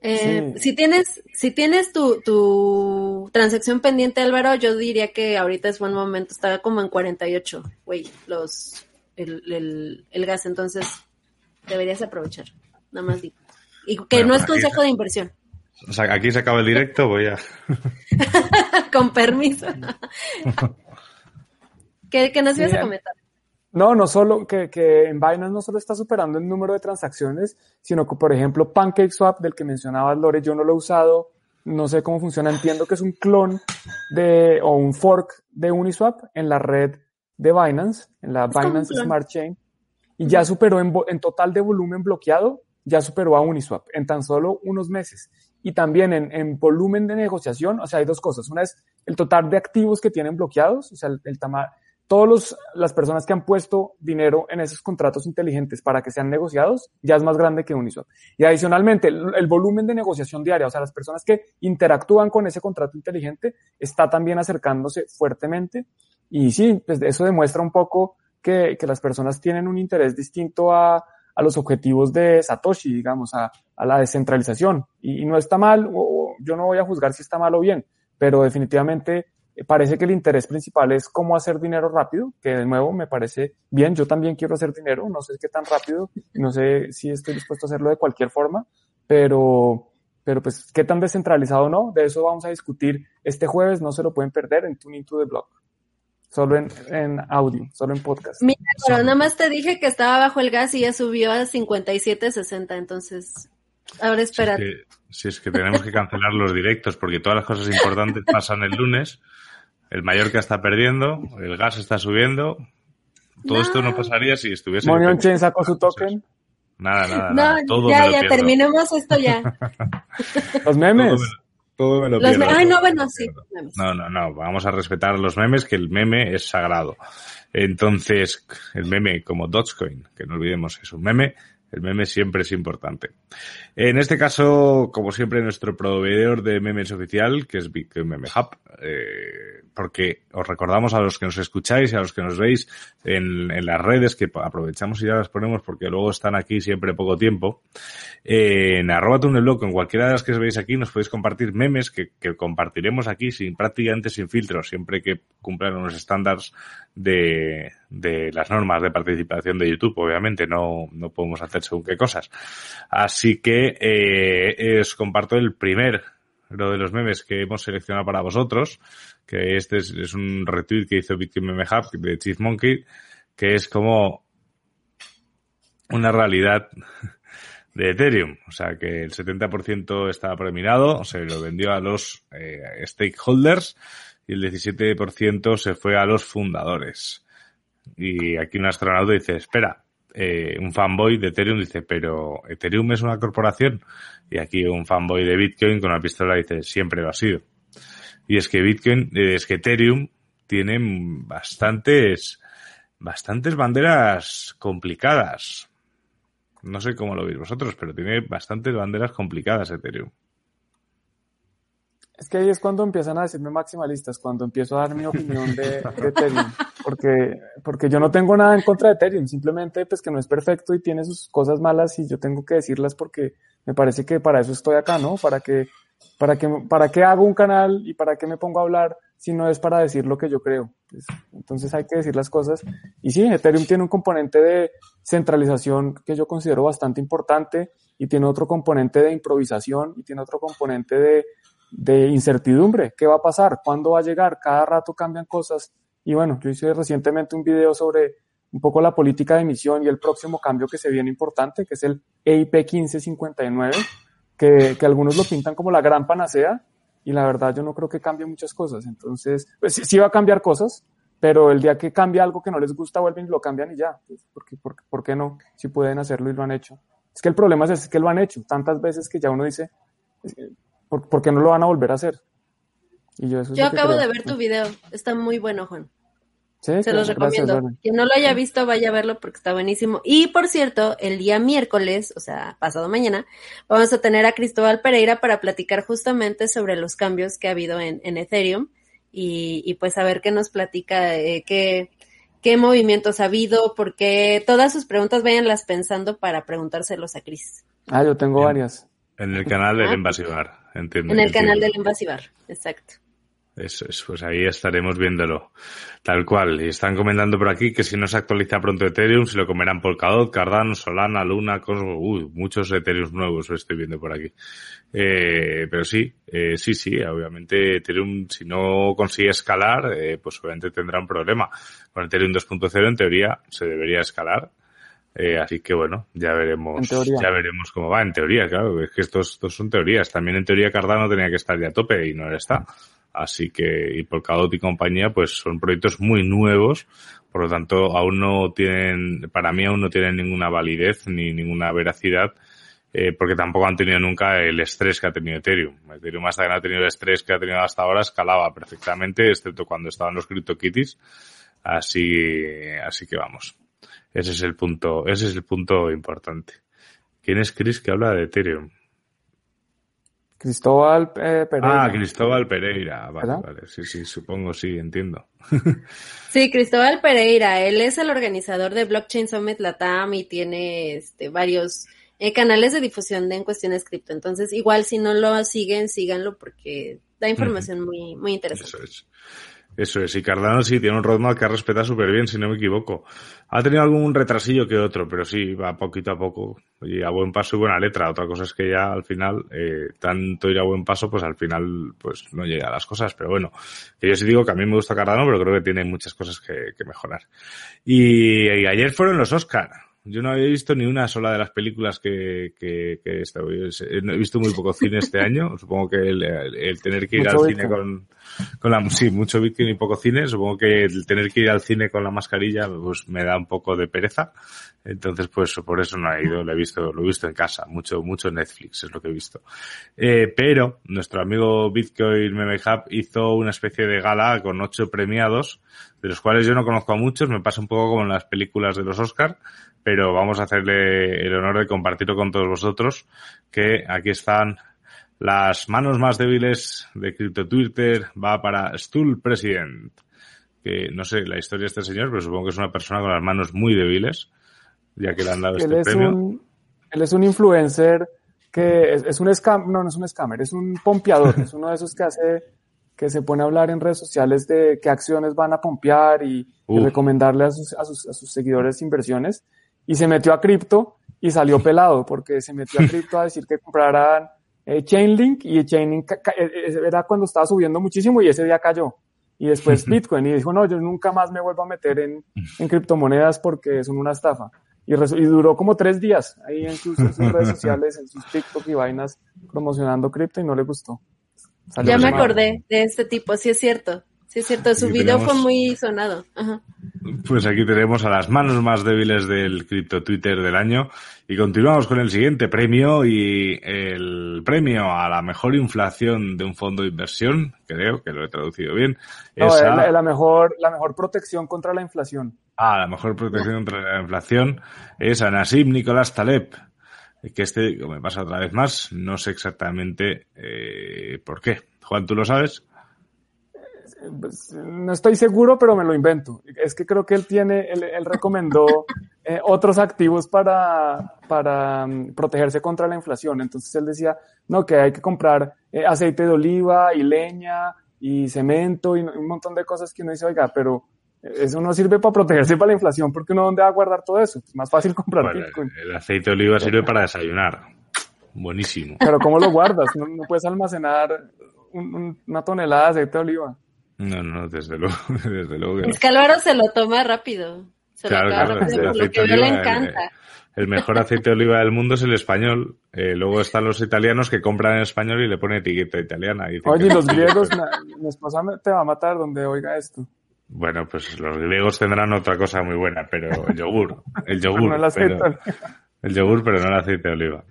Eh, Si tienes, si tienes tu, tu transacción pendiente, Álvaro, yo diría que ahorita es buen momento. Está como en 48, güey, los, el, el, gas. Entonces, deberías aprovechar. Nada más digo. Y que no es consejo de inversión. O sea, aquí se acaba el directo, voy a. [LAUGHS] Con permiso. [LAUGHS] ¿Qué, nos ibas a comentar? No, no solo que, que en Binance no solo está superando el número de transacciones, sino que, por ejemplo, PancakeSwap, del que mencionabas, Lore, yo no lo he usado, no sé cómo funciona, entiendo que es un clon de, o un fork de Uniswap en la red de Binance, en la Binance Smart Chain, y ya superó en, en total de volumen bloqueado, ya superó a Uniswap en tan solo unos meses. Y también en, en volumen de negociación, o sea, hay dos cosas. Una es el total de activos que tienen bloqueados, o sea, el, el tamaño todas las personas que han puesto dinero en esos contratos inteligentes para que sean negociados ya es más grande que Uniswap. Y adicionalmente, el, volumen de negociación diaria, o sea, las personas que interactúan con ese contrato inteligente, está también acercándose fuertemente. Y sí, pues eso demuestra un poco que, que las personas tienen un interés distinto a, a los objetivos de Satoshi, digamos, a, a la descentralización. Y, no está mal, o, yo no voy a juzgar si está mal o bien, pero definitivamente parece que el interés principal es cómo hacer dinero rápido, que de nuevo me parece bien, yo también quiero hacer dinero, no sé qué tan rápido, no sé si estoy dispuesto a hacerlo de cualquier forma, pero, pero pues qué tan descentralizado o no, de eso vamos a discutir este jueves, no se lo pueden perder en Tuning to the Blog. Solo en, en audio, solo en podcast. Mira, pero nada más te dije que estaba bajo el gas y ya subió a 57.60, entonces ahora espera. si es que tenemos que cancelar los directos porque todas las cosas importantes pasan el lunes el Mallorca está perdiendo, el gas está subiendo. Todo esto no pasaría si estuviese. Monion Chen sacó su token. Nada, nada, nada. Todo ya, ya, terminemos esto ya. [LAUGHS] los memes. Todo me, lo los Ay, no, bueno, sí. No, no, no. Vamos a respetar los memes, que el meme es sagrado. Entonces, el meme como Dogecoin, que no olvidemos que es un meme, el meme siempre es importante. En este caso, como siempre, nuestro proveedor de memes oficial, que es Bitcoin Meme Hub, eh, porque os recordamos a los que nos escucháis y a los que nos veis en, las redes, que aprovechamos y ya las ponemos porque luego están aquí siempre poco tiempo, eh, en arroba blog, en cualquiera de las que veis aquí, nos podéis compartir memes que, que compartiremos aquí sin prácticamente sin filtros, siempre que cumplan unos estándares de, de las normas de participación de YouTube, obviamente, no, no podemos hacer según qué cosas. Así que eh, os comparto el primer lo de los memes que hemos seleccionado para vosotros, que este es, un retweet que hizo Bitcoin Meme de Chief Monkey, que es como una realidad de Ethereum. O sea que el 70% estaba premirado, se lo vendió a los eh, stakeholders y el 17% se fue a los fundadores. Y aquí un astronauta dice, espera, eh, un fanboy de Ethereum dice, pero Ethereum es una corporación. Y aquí un fanboy de Bitcoin con una pistola dice, siempre lo ha sido. Y es que Bitcoin, eh, es que Ethereum tiene bastantes, bastantes banderas complicadas. No sé cómo lo veis vosotros, pero tiene bastantes banderas complicadas Ethereum. Es que ahí es cuando empiezan a decirme maximalistas, cuando empiezo a dar mi opinión de, Ethereum, porque, porque yo no tengo nada en contra de Ethereum, simplemente pues que no es perfecto y tiene sus cosas malas y yo tengo que decirlas porque me parece que para eso estoy acá, ¿no? Para que, para que, para qué hago un canal y para qué me pongo a hablar si no es para decir lo que yo creo. Pues, entonces hay que decir las cosas. Y sí, Ethereum tiene un componente de centralización que yo considero bastante importante y tiene otro componente de improvisación y tiene otro componente de de incertidumbre. ¿Qué va a pasar? ¿Cuándo va a llegar? Cada rato cambian cosas. Y bueno, yo hice recientemente un video sobre un poco la política de emisión y el próximo cambio que se viene importante, que es el EIP 1559, que, que algunos lo pintan como la gran panacea y la verdad yo no creo que cambie muchas cosas. Entonces, pues sí, va a cambiar cosas, pero el día que cambia algo que no les gusta, vuelven y lo cambian y ya. Pues, ¿por, qué, por, qué no? Si pueden hacerlo y lo han hecho. Es que el problema es, es que lo han hecho tantas veces que ya uno dice, ¿Por, qué no lo van a volver a hacer? Y yo, acabo de ver tu video, está muy bueno, Juan. Se los recomiendo. Quien no lo haya visto, vaya a verlo porque está buenísimo. Y por cierto, el día miércoles, o sea, pasado mañana, vamos a tener a Cristóbal Pereira para platicar justamente sobre los cambios que ha habido en, Ethereum y, pues a ver qué nos platica, eh, qué, qué movimientos ha habido, porque todas sus preguntas vayanlas pensando para preguntárselos a Cris. Ah, yo tengo varias. En el canal del Invasivar. En el canal del Invasivar, exacto. Eso es, pues ahí estaremos viéndolo. Tal cual. Y están comentando por aquí que si no se actualiza pronto Ethereum, se lo comerán Polkadot, Cardano, Solana, Luna, Cosmos, uy, muchos Ethereum nuevos estoy viendo por aquí. Eh, pero sí, eh, sí, sí, obviamente Ethereum, si no consigue escalar, eh, pues obviamente tendrá un problema. Con Ethereum 2.0 en teoría se debería escalar eh, así que bueno, ya veremos, ya veremos cómo va. En teoría, claro, es que estos, estos son teorías. También en teoría Cardano tenía que estar ya a tope y no está. Así que, y Polkadot y compañía, pues son proyectos muy nuevos, por lo tanto, aún no tienen, para mí aún no tienen ninguna validez ni ninguna veracidad, eh, porque tampoco han tenido nunca el estrés que ha tenido Ethereum. Ethereum hasta que no ha tenido el estrés que ha tenido hasta ahora, escalaba perfectamente, excepto cuando estaban los CryptoKitties. Así, así que vamos. Ese es el punto, ese es el punto importante. ¿Quién es Chris que habla de Ethereum? Cristóbal eh, Pereira. Ah, Cristóbal Pereira. Vale, vale. Sí, sí, supongo, sí, entiendo. [LAUGHS] sí, Cristóbal Pereira. Él es el organizador de Blockchain Summit Latam y tiene este, varios eh, canales de difusión de en cuestiones cripto. Entonces, igual si no lo siguen, síganlo porque da información muy, muy interesante. Eso es. Eso es, y Cardano sí tiene un roadmap que ha respetado súper bien, si no me equivoco. Ha tenido algún retrasillo que otro, pero sí, va poquito a poco y a buen paso y buena letra. Otra cosa es que ya al final, eh, tanto ir a buen paso, pues al final, pues no llega a las cosas. Pero bueno, que yo sí digo que a mí me gusta Cardano, pero creo que tiene muchas cosas que, mejorar. Y, y ayer fueron los Oscar. Yo no había visto ni una sola de las películas que, que, que he visto muy poco cine este año. [LAUGHS] Supongo que el, el tener que ir al cine con, con la, sí, mucho Bitcoin y poco cine. Supongo que el tener que ir al cine con la mascarilla, pues me da un poco de pereza. Entonces, pues por eso no he ido, lo he visto, lo he visto en casa. Mucho, mucho Netflix es lo que he visto. Eh, pero nuestro amigo Bitcoin Meme Hub hizo una especie de gala con ocho premiados, de los cuales yo no conozco a muchos. Me pasa un poco como en las películas de los Oscar pero vamos a hacerle el honor de compartirlo con todos vosotros, que aquí están las manos más débiles de Crypto Twitter, va para Stool President, que no sé la historia de este señor, pero supongo que es una persona con las manos muy débiles, ya que le han dado este premio. él es un influencer que es, un scam, no, no es un scammer, es un pompeador, es uno de esos que hace, que se pone a hablar en redes sociales de qué acciones van a pompear y, recomendarle a sus, a sus, a sus seguidores inversiones y se metió a cripto y salió [LAUGHS] pelado porque se metió a cripto a decir que compraran eh, Chainlink y Chainlink eh, eh, era cuando estaba subiendo muchísimo y ese día cayó. Y después [LAUGHS] Bitcoin y dijo, no, yo nunca más me vuelvo a meter en, en criptomonedas porque son una estafa. y, y duró como tres días ahí en sus, en sus redes [LAUGHS] sociales, en sus TikTok y vainas promocionando cripto y no le gustó. Salió ya me acordé de este tipo, sí es cierto. Sí, es cierto, su video fue muy sonado. Ajá. Pues aquí tenemos a las manos más débiles del cripto Twitter del año y continuamos con el siguiente premio y el premio a la mejor inflación de un fondo de inversión, creo que lo he traducido bien. No, es la, mejor, la mejor protección contra la inflación. Ah, la mejor protección contra la inflación es a Nassim Nicolás Taleb, que este, como me pasa otra vez más, no sé exactamente eh, por qué. Juan, ¿tú lo sabes? Pues, no estoy seguro, pero me lo invento. Es que creo que él tiene, él, recomendó [LAUGHS] eh, otros activos para, para um, protegerse contra la inflación. Entonces él decía, no, que hay que comprar eh, aceite de oliva y leña y cemento y un montón de cosas que uno dice, oiga, pero eso no sirve para protegerse para la inflación porque uno dónde va a guardar todo eso. Es más fácil comprar Bitcoin. El aceite de oliva sirve para desayunar. Buenísimo. Pero ¿cómo lo guardas? No, puedes almacenar una tonelada de aceite de oliva. No, no, desde luego, [LAUGHS] desde luego. Es que Álvaro se lo toma rápido. Se lo toma rápido, lo que le encanta. El, mejor aceite de oliva del mundo es el español. Eh, luego están los italianos que compran en español y le ponen etiqueta italiana. Y Oye, los griegos, mi esposa te va a matar donde oiga esto. Bueno, pues los griegos tendrán otra cosa muy buena, pero el yogur. El yogur. el, pero, el yogur, pero no el aceite de oliva.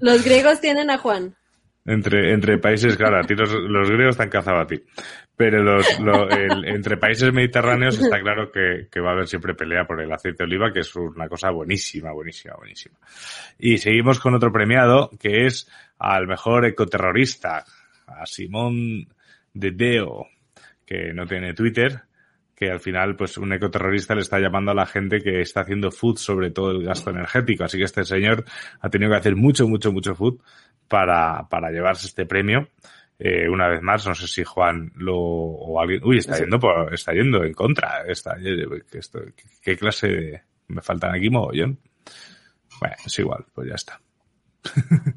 Los griegos tienen a Juan. Entre, entre países, claro, a ti los, griegos están cazado a ti. Pero los, entre países mediterráneos está claro que, que, va a haber siempre pelea por el aceite de oliva, que es una cosa buenísima, buenísima, buenísima. Y seguimos con otro premiado, que es al mejor ecoterrorista, a Simón de Deo, que no tiene Twitter, que al final, pues un ecoterrorista le está llamando a la gente que está haciendo food sobre todo el gasto energético. Así que este señor ha tenido que hacer mucho, mucho, mucho food para, para llevarse este premio. Eh, una vez más, no sé si Juan lo o alguien, uy, está yendo por, está yendo en contra, está, esto, ¿qué clase de, me faltan aquí mogollón? Bueno, es igual, pues ya está. [LAUGHS]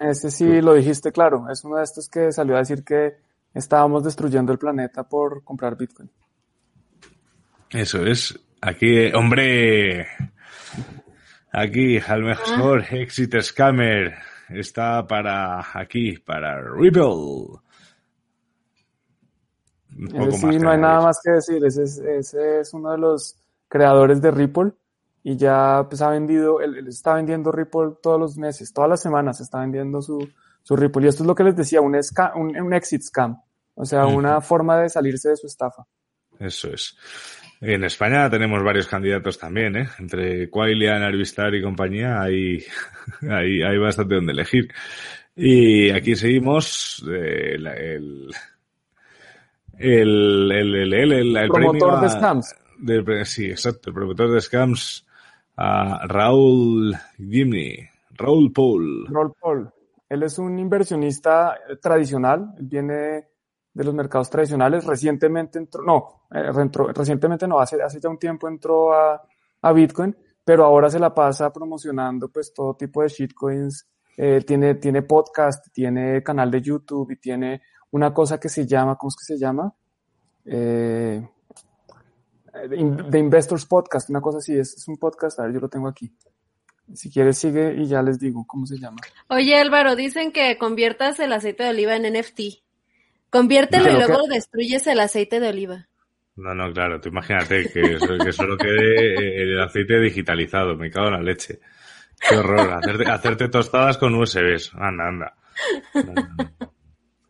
Este sí lo dijiste claro, es uno de estos que salió a decir que estábamos destruyendo el planeta por comprar Bitcoin. Eso es, aquí, hombre, aquí al mejor ah. exit scammer está para aquí, para Ripple. sí, no hay nada más que decir. Ese es, uno de los creadores de Ripple y ya pues ha vendido, él, está vendiendo Ripple todos los meses, todas las semanas está vendiendo su, su Ripple. Y esto es lo que les decía, un, un, exit scam, o sea, una forma de salirse de su estafa. Eso es. En España tenemos varios candidatos también, ¿eh? Entre Quailian, Arvistar y compañía hay, [LAUGHS] hay, hay bastante donde elegir. Y aquí seguimos eh, el, el, el, el, el, el, promotor de scams. sí, exacto, el promotor de scams, a Raúl Gimni, Raúl Paul. Raúl Paul. Él es un inversionista tradicional, él viene de los mercados tradicionales. Recientemente entró, no, eh, recientemente no, hace, hace ya un tiempo entró a, a, Bitcoin, pero ahora se la pasa promocionando pues todo tipo de shitcoins. Eh, tiene, tiene podcast, tiene canal de YouTube y tiene una cosa que se llama, ¿cómo es que se llama? Eh, The Investors Podcast, una cosa así, es, es un podcast, a ver, yo lo tengo aquí. Si quieres sigue y ya les digo cómo se llama. Oye Álvaro, dicen que conviertas el aceite de oliva en NFT. Conviértelo y luego destruyes el aceite de oliva. No, no, claro, tú imagínate que, que solo quede el aceite digitalizado, me cago en la leche. Qué horror, hacerte, hacerte tostadas con USBs. Anda, anda.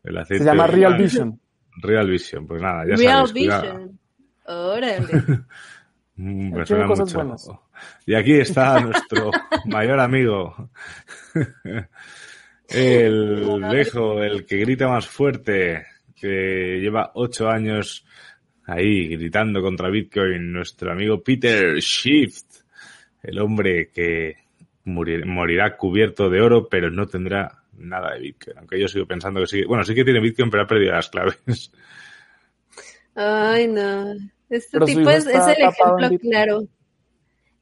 El aceite Se llama Real Vision. Real Vision, pues nada, ya Real sabes. Vision. Órale. [LAUGHS] Mm, me suena mucho. Y aquí está nuestro [LAUGHS] mayor amigo. [LAUGHS] El lejos, el que grita más fuerte, que lleva ocho años ahí gritando contra Bitcoin, nuestro amigo Peter Shift, el hombre que morirá cubierto de oro, pero no tendrá nada de Bitcoin. Aunque yo sigo pensando que sí, bueno, sí que tiene Bitcoin, pero ha perdido las claves. Ay, no. Este tipo es, es el ejemplo claro.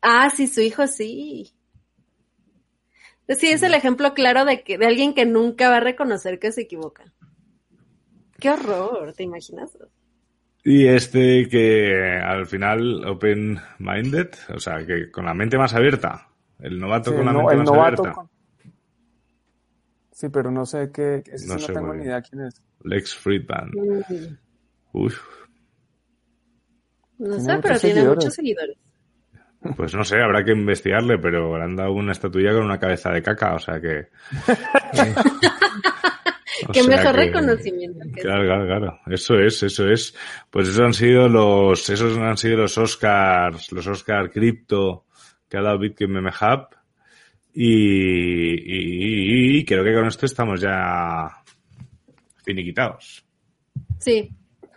Ah, sí, su hijo sí. Sí, es el ejemplo claro de, que, de alguien que nunca va a reconocer que se equivoca. Qué horror, ¿te imaginas? Y este que al final open-minded, o sea, que con la mente más abierta. El novato Sí, con la no- mente el más novato abierta. con- Sí, pero no sé qué, ese sí No no, sé tengo ni idea quién es. Lex Friedman. Mm, Uf, No Tiene sé, pero tiene seguidores. muchos seguidores. pues no sé, habrá que investigarle, pero le han dado una estatuilla con una cabeza de caca, o sea que... [LAUGHS] O Qué sea mejor que- reconocimiento que Claro, claro, claro. Eso es, eso es. Pues esos han sido los, esos han sido los Oscars, los Oscar Crypto que ha dado Bitcoin Meme Hub. Y, y- y creo que con esto estamos ya finiquitados. Sí,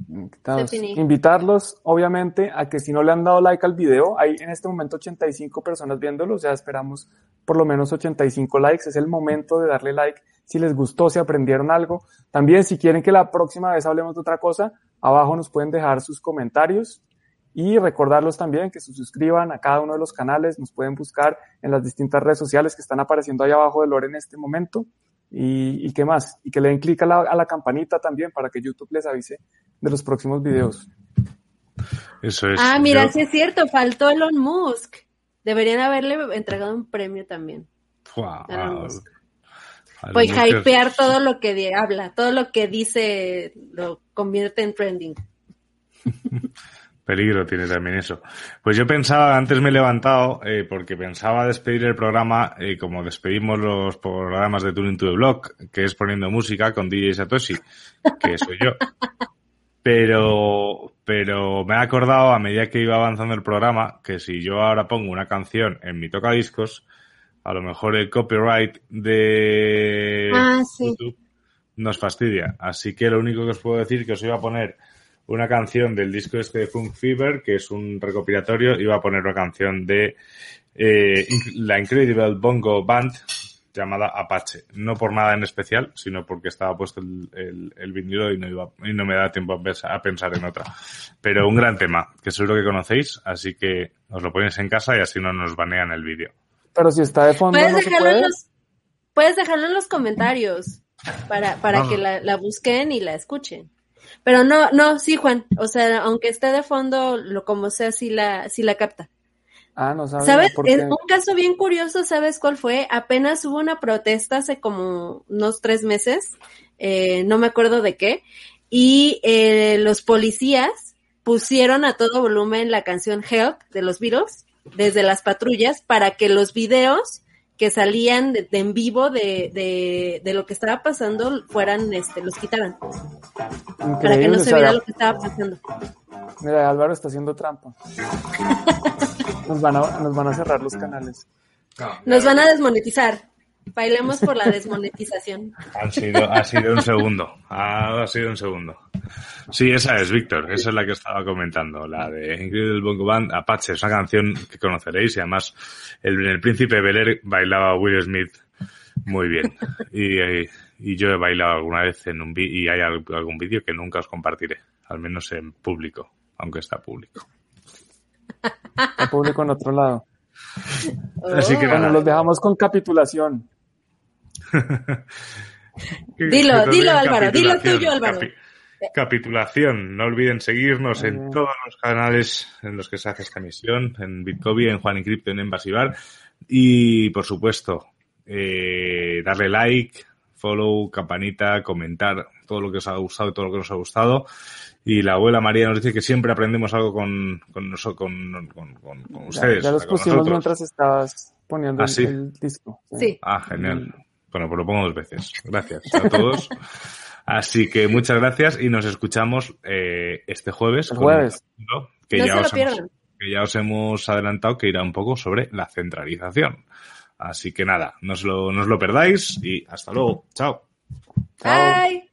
Invitados. Definí. Invitarlos, obviamente, a que si no le han dado like al video, hay en este momento 85 personas viéndolo, ya esperamos por lo menos 85 likes, es el momento de darle like si les gustó, si aprendieron algo. También si quieren que la próxima vez hablemos de otra cosa, abajo nos pueden dejar sus comentarios y recordarlos también que se suscriban a cada uno de los canales, nos pueden buscar en las distintas redes sociales que están apareciendo ahí abajo de Lore en este momento. Y, y qué más, y que le den clic a la, a la campanita también para que YouTube les avise de los próximos videos. Eso es. Ah, mira, Yo- sí es cierto, faltó Elon Musk. Deberían haberle entregado un premio también. Elon ah, Musk. a Pues hypear todo lo que habla, todo lo que dice lo convierte en trending. [LAUGHS] Peligro tiene también eso. Pues yo pensaba, antes me he levantado, eh, porque pensaba despedir el programa, eh, como despedimos los programas de Tuning to the Block, que es poniendo música con DJ Satoshi, que soy yo. [LAUGHS] Pero, pero me he acordado a medida que iba avanzando el programa que si yo ahora pongo una canción en mi tocadiscos, a lo mejor el copyright de Ah, sí. YouTube nos fastidia. Así que lo único que os puedo decir que os iba a poner una canción del disco este de Funk Fever, que es un recopilatorio, iba a poner una canción de eh, la Incredible Bongo Band llamada Apache. No por nada en especial, sino porque estaba puesto el, el, el vinilo y no, iba, y no me da tiempo a pensar, a pensar en otra. Pero un gran tema, que seguro que conocéis, así que os lo ponéis en casa y así no nos banean el vídeo. Pero si está de fondo, Puedes no se dejarlo, en puede. los, puedes dejarlo en los comentarios para, para No. que la, la busquen y la escuchen. Pero no, no, sí, Juan. O sea, aunque esté de fondo, lo como sea, sí la, sí la capta. Ah, no sabía. ¿Sabes? En un caso bien curioso, ¿sabes cuál fue? Apenas hubo una protesta hace como unos tres meses, eh, no me acuerdo de qué, y eh, los policías pusieron a todo volumen la canción Help de los Beatles desde las patrullas para que los videos que salían de, de en vivo de, de, de lo que estaba pasando fueran, este, los quitaran, para que no o se sea, viera lo que estaba pasando. Mira, Álvaro está haciendo trampa. [LAUGHS] Nos van a, nos van a cerrar los canales. Nos van a desmonetizar. Bailemos por la desmonetización. Han sido, ha sido un segundo. Ha, ha sido un segundo. Sí, esa es, Víctor. Esa es la que estaba comentando. La de Incredible Bongo Band, Apache. Es una canción que conoceréis y además el, el Príncipe Bel Air bailaba Will Smith muy bien. Y, y yo he bailado alguna vez en un y hay al- algún vídeo que nunca os compartiré. Al menos en público, aunque está público. El público en otro lado. [LAUGHS] Así que Oh. Bueno, nada. los dejamos con capitulación. [LAUGHS] Dilo, dilo, Álvaro, dilo tuyo, Álvaro. capi- capitulación. No olviden seguirnos en Ujú. todos los canales en los que se hace esta emisión, en Bitcoin, en Juan y Crypto, en Envasivar. Y, por supuesto, eh, darle like, follow, campanita, comentar todo lo que os ha gustado y todo lo que nos ha gustado. Y la abuela María nos dice que siempre aprendemos algo con, con, con, con, con- con Ya, ustedes. ya los con pusimos nosotros. mientras estabas poniendo ¿Ah, el, sí? el disco. Sí. Ah, genial. Bueno, pues lo pongo dos veces. Gracias a todos. [LAUGHS] Así que muchas gracias y nos escuchamos eh, este jueves. El con jueves. capítulo Que No ya se lo os hemos- pierdan. que ya os hemos adelantado que irá un poco sobre la centralización. Así que nada, no os lo, no os lo perdáis y hasta luego. Chao. Chao. Bye.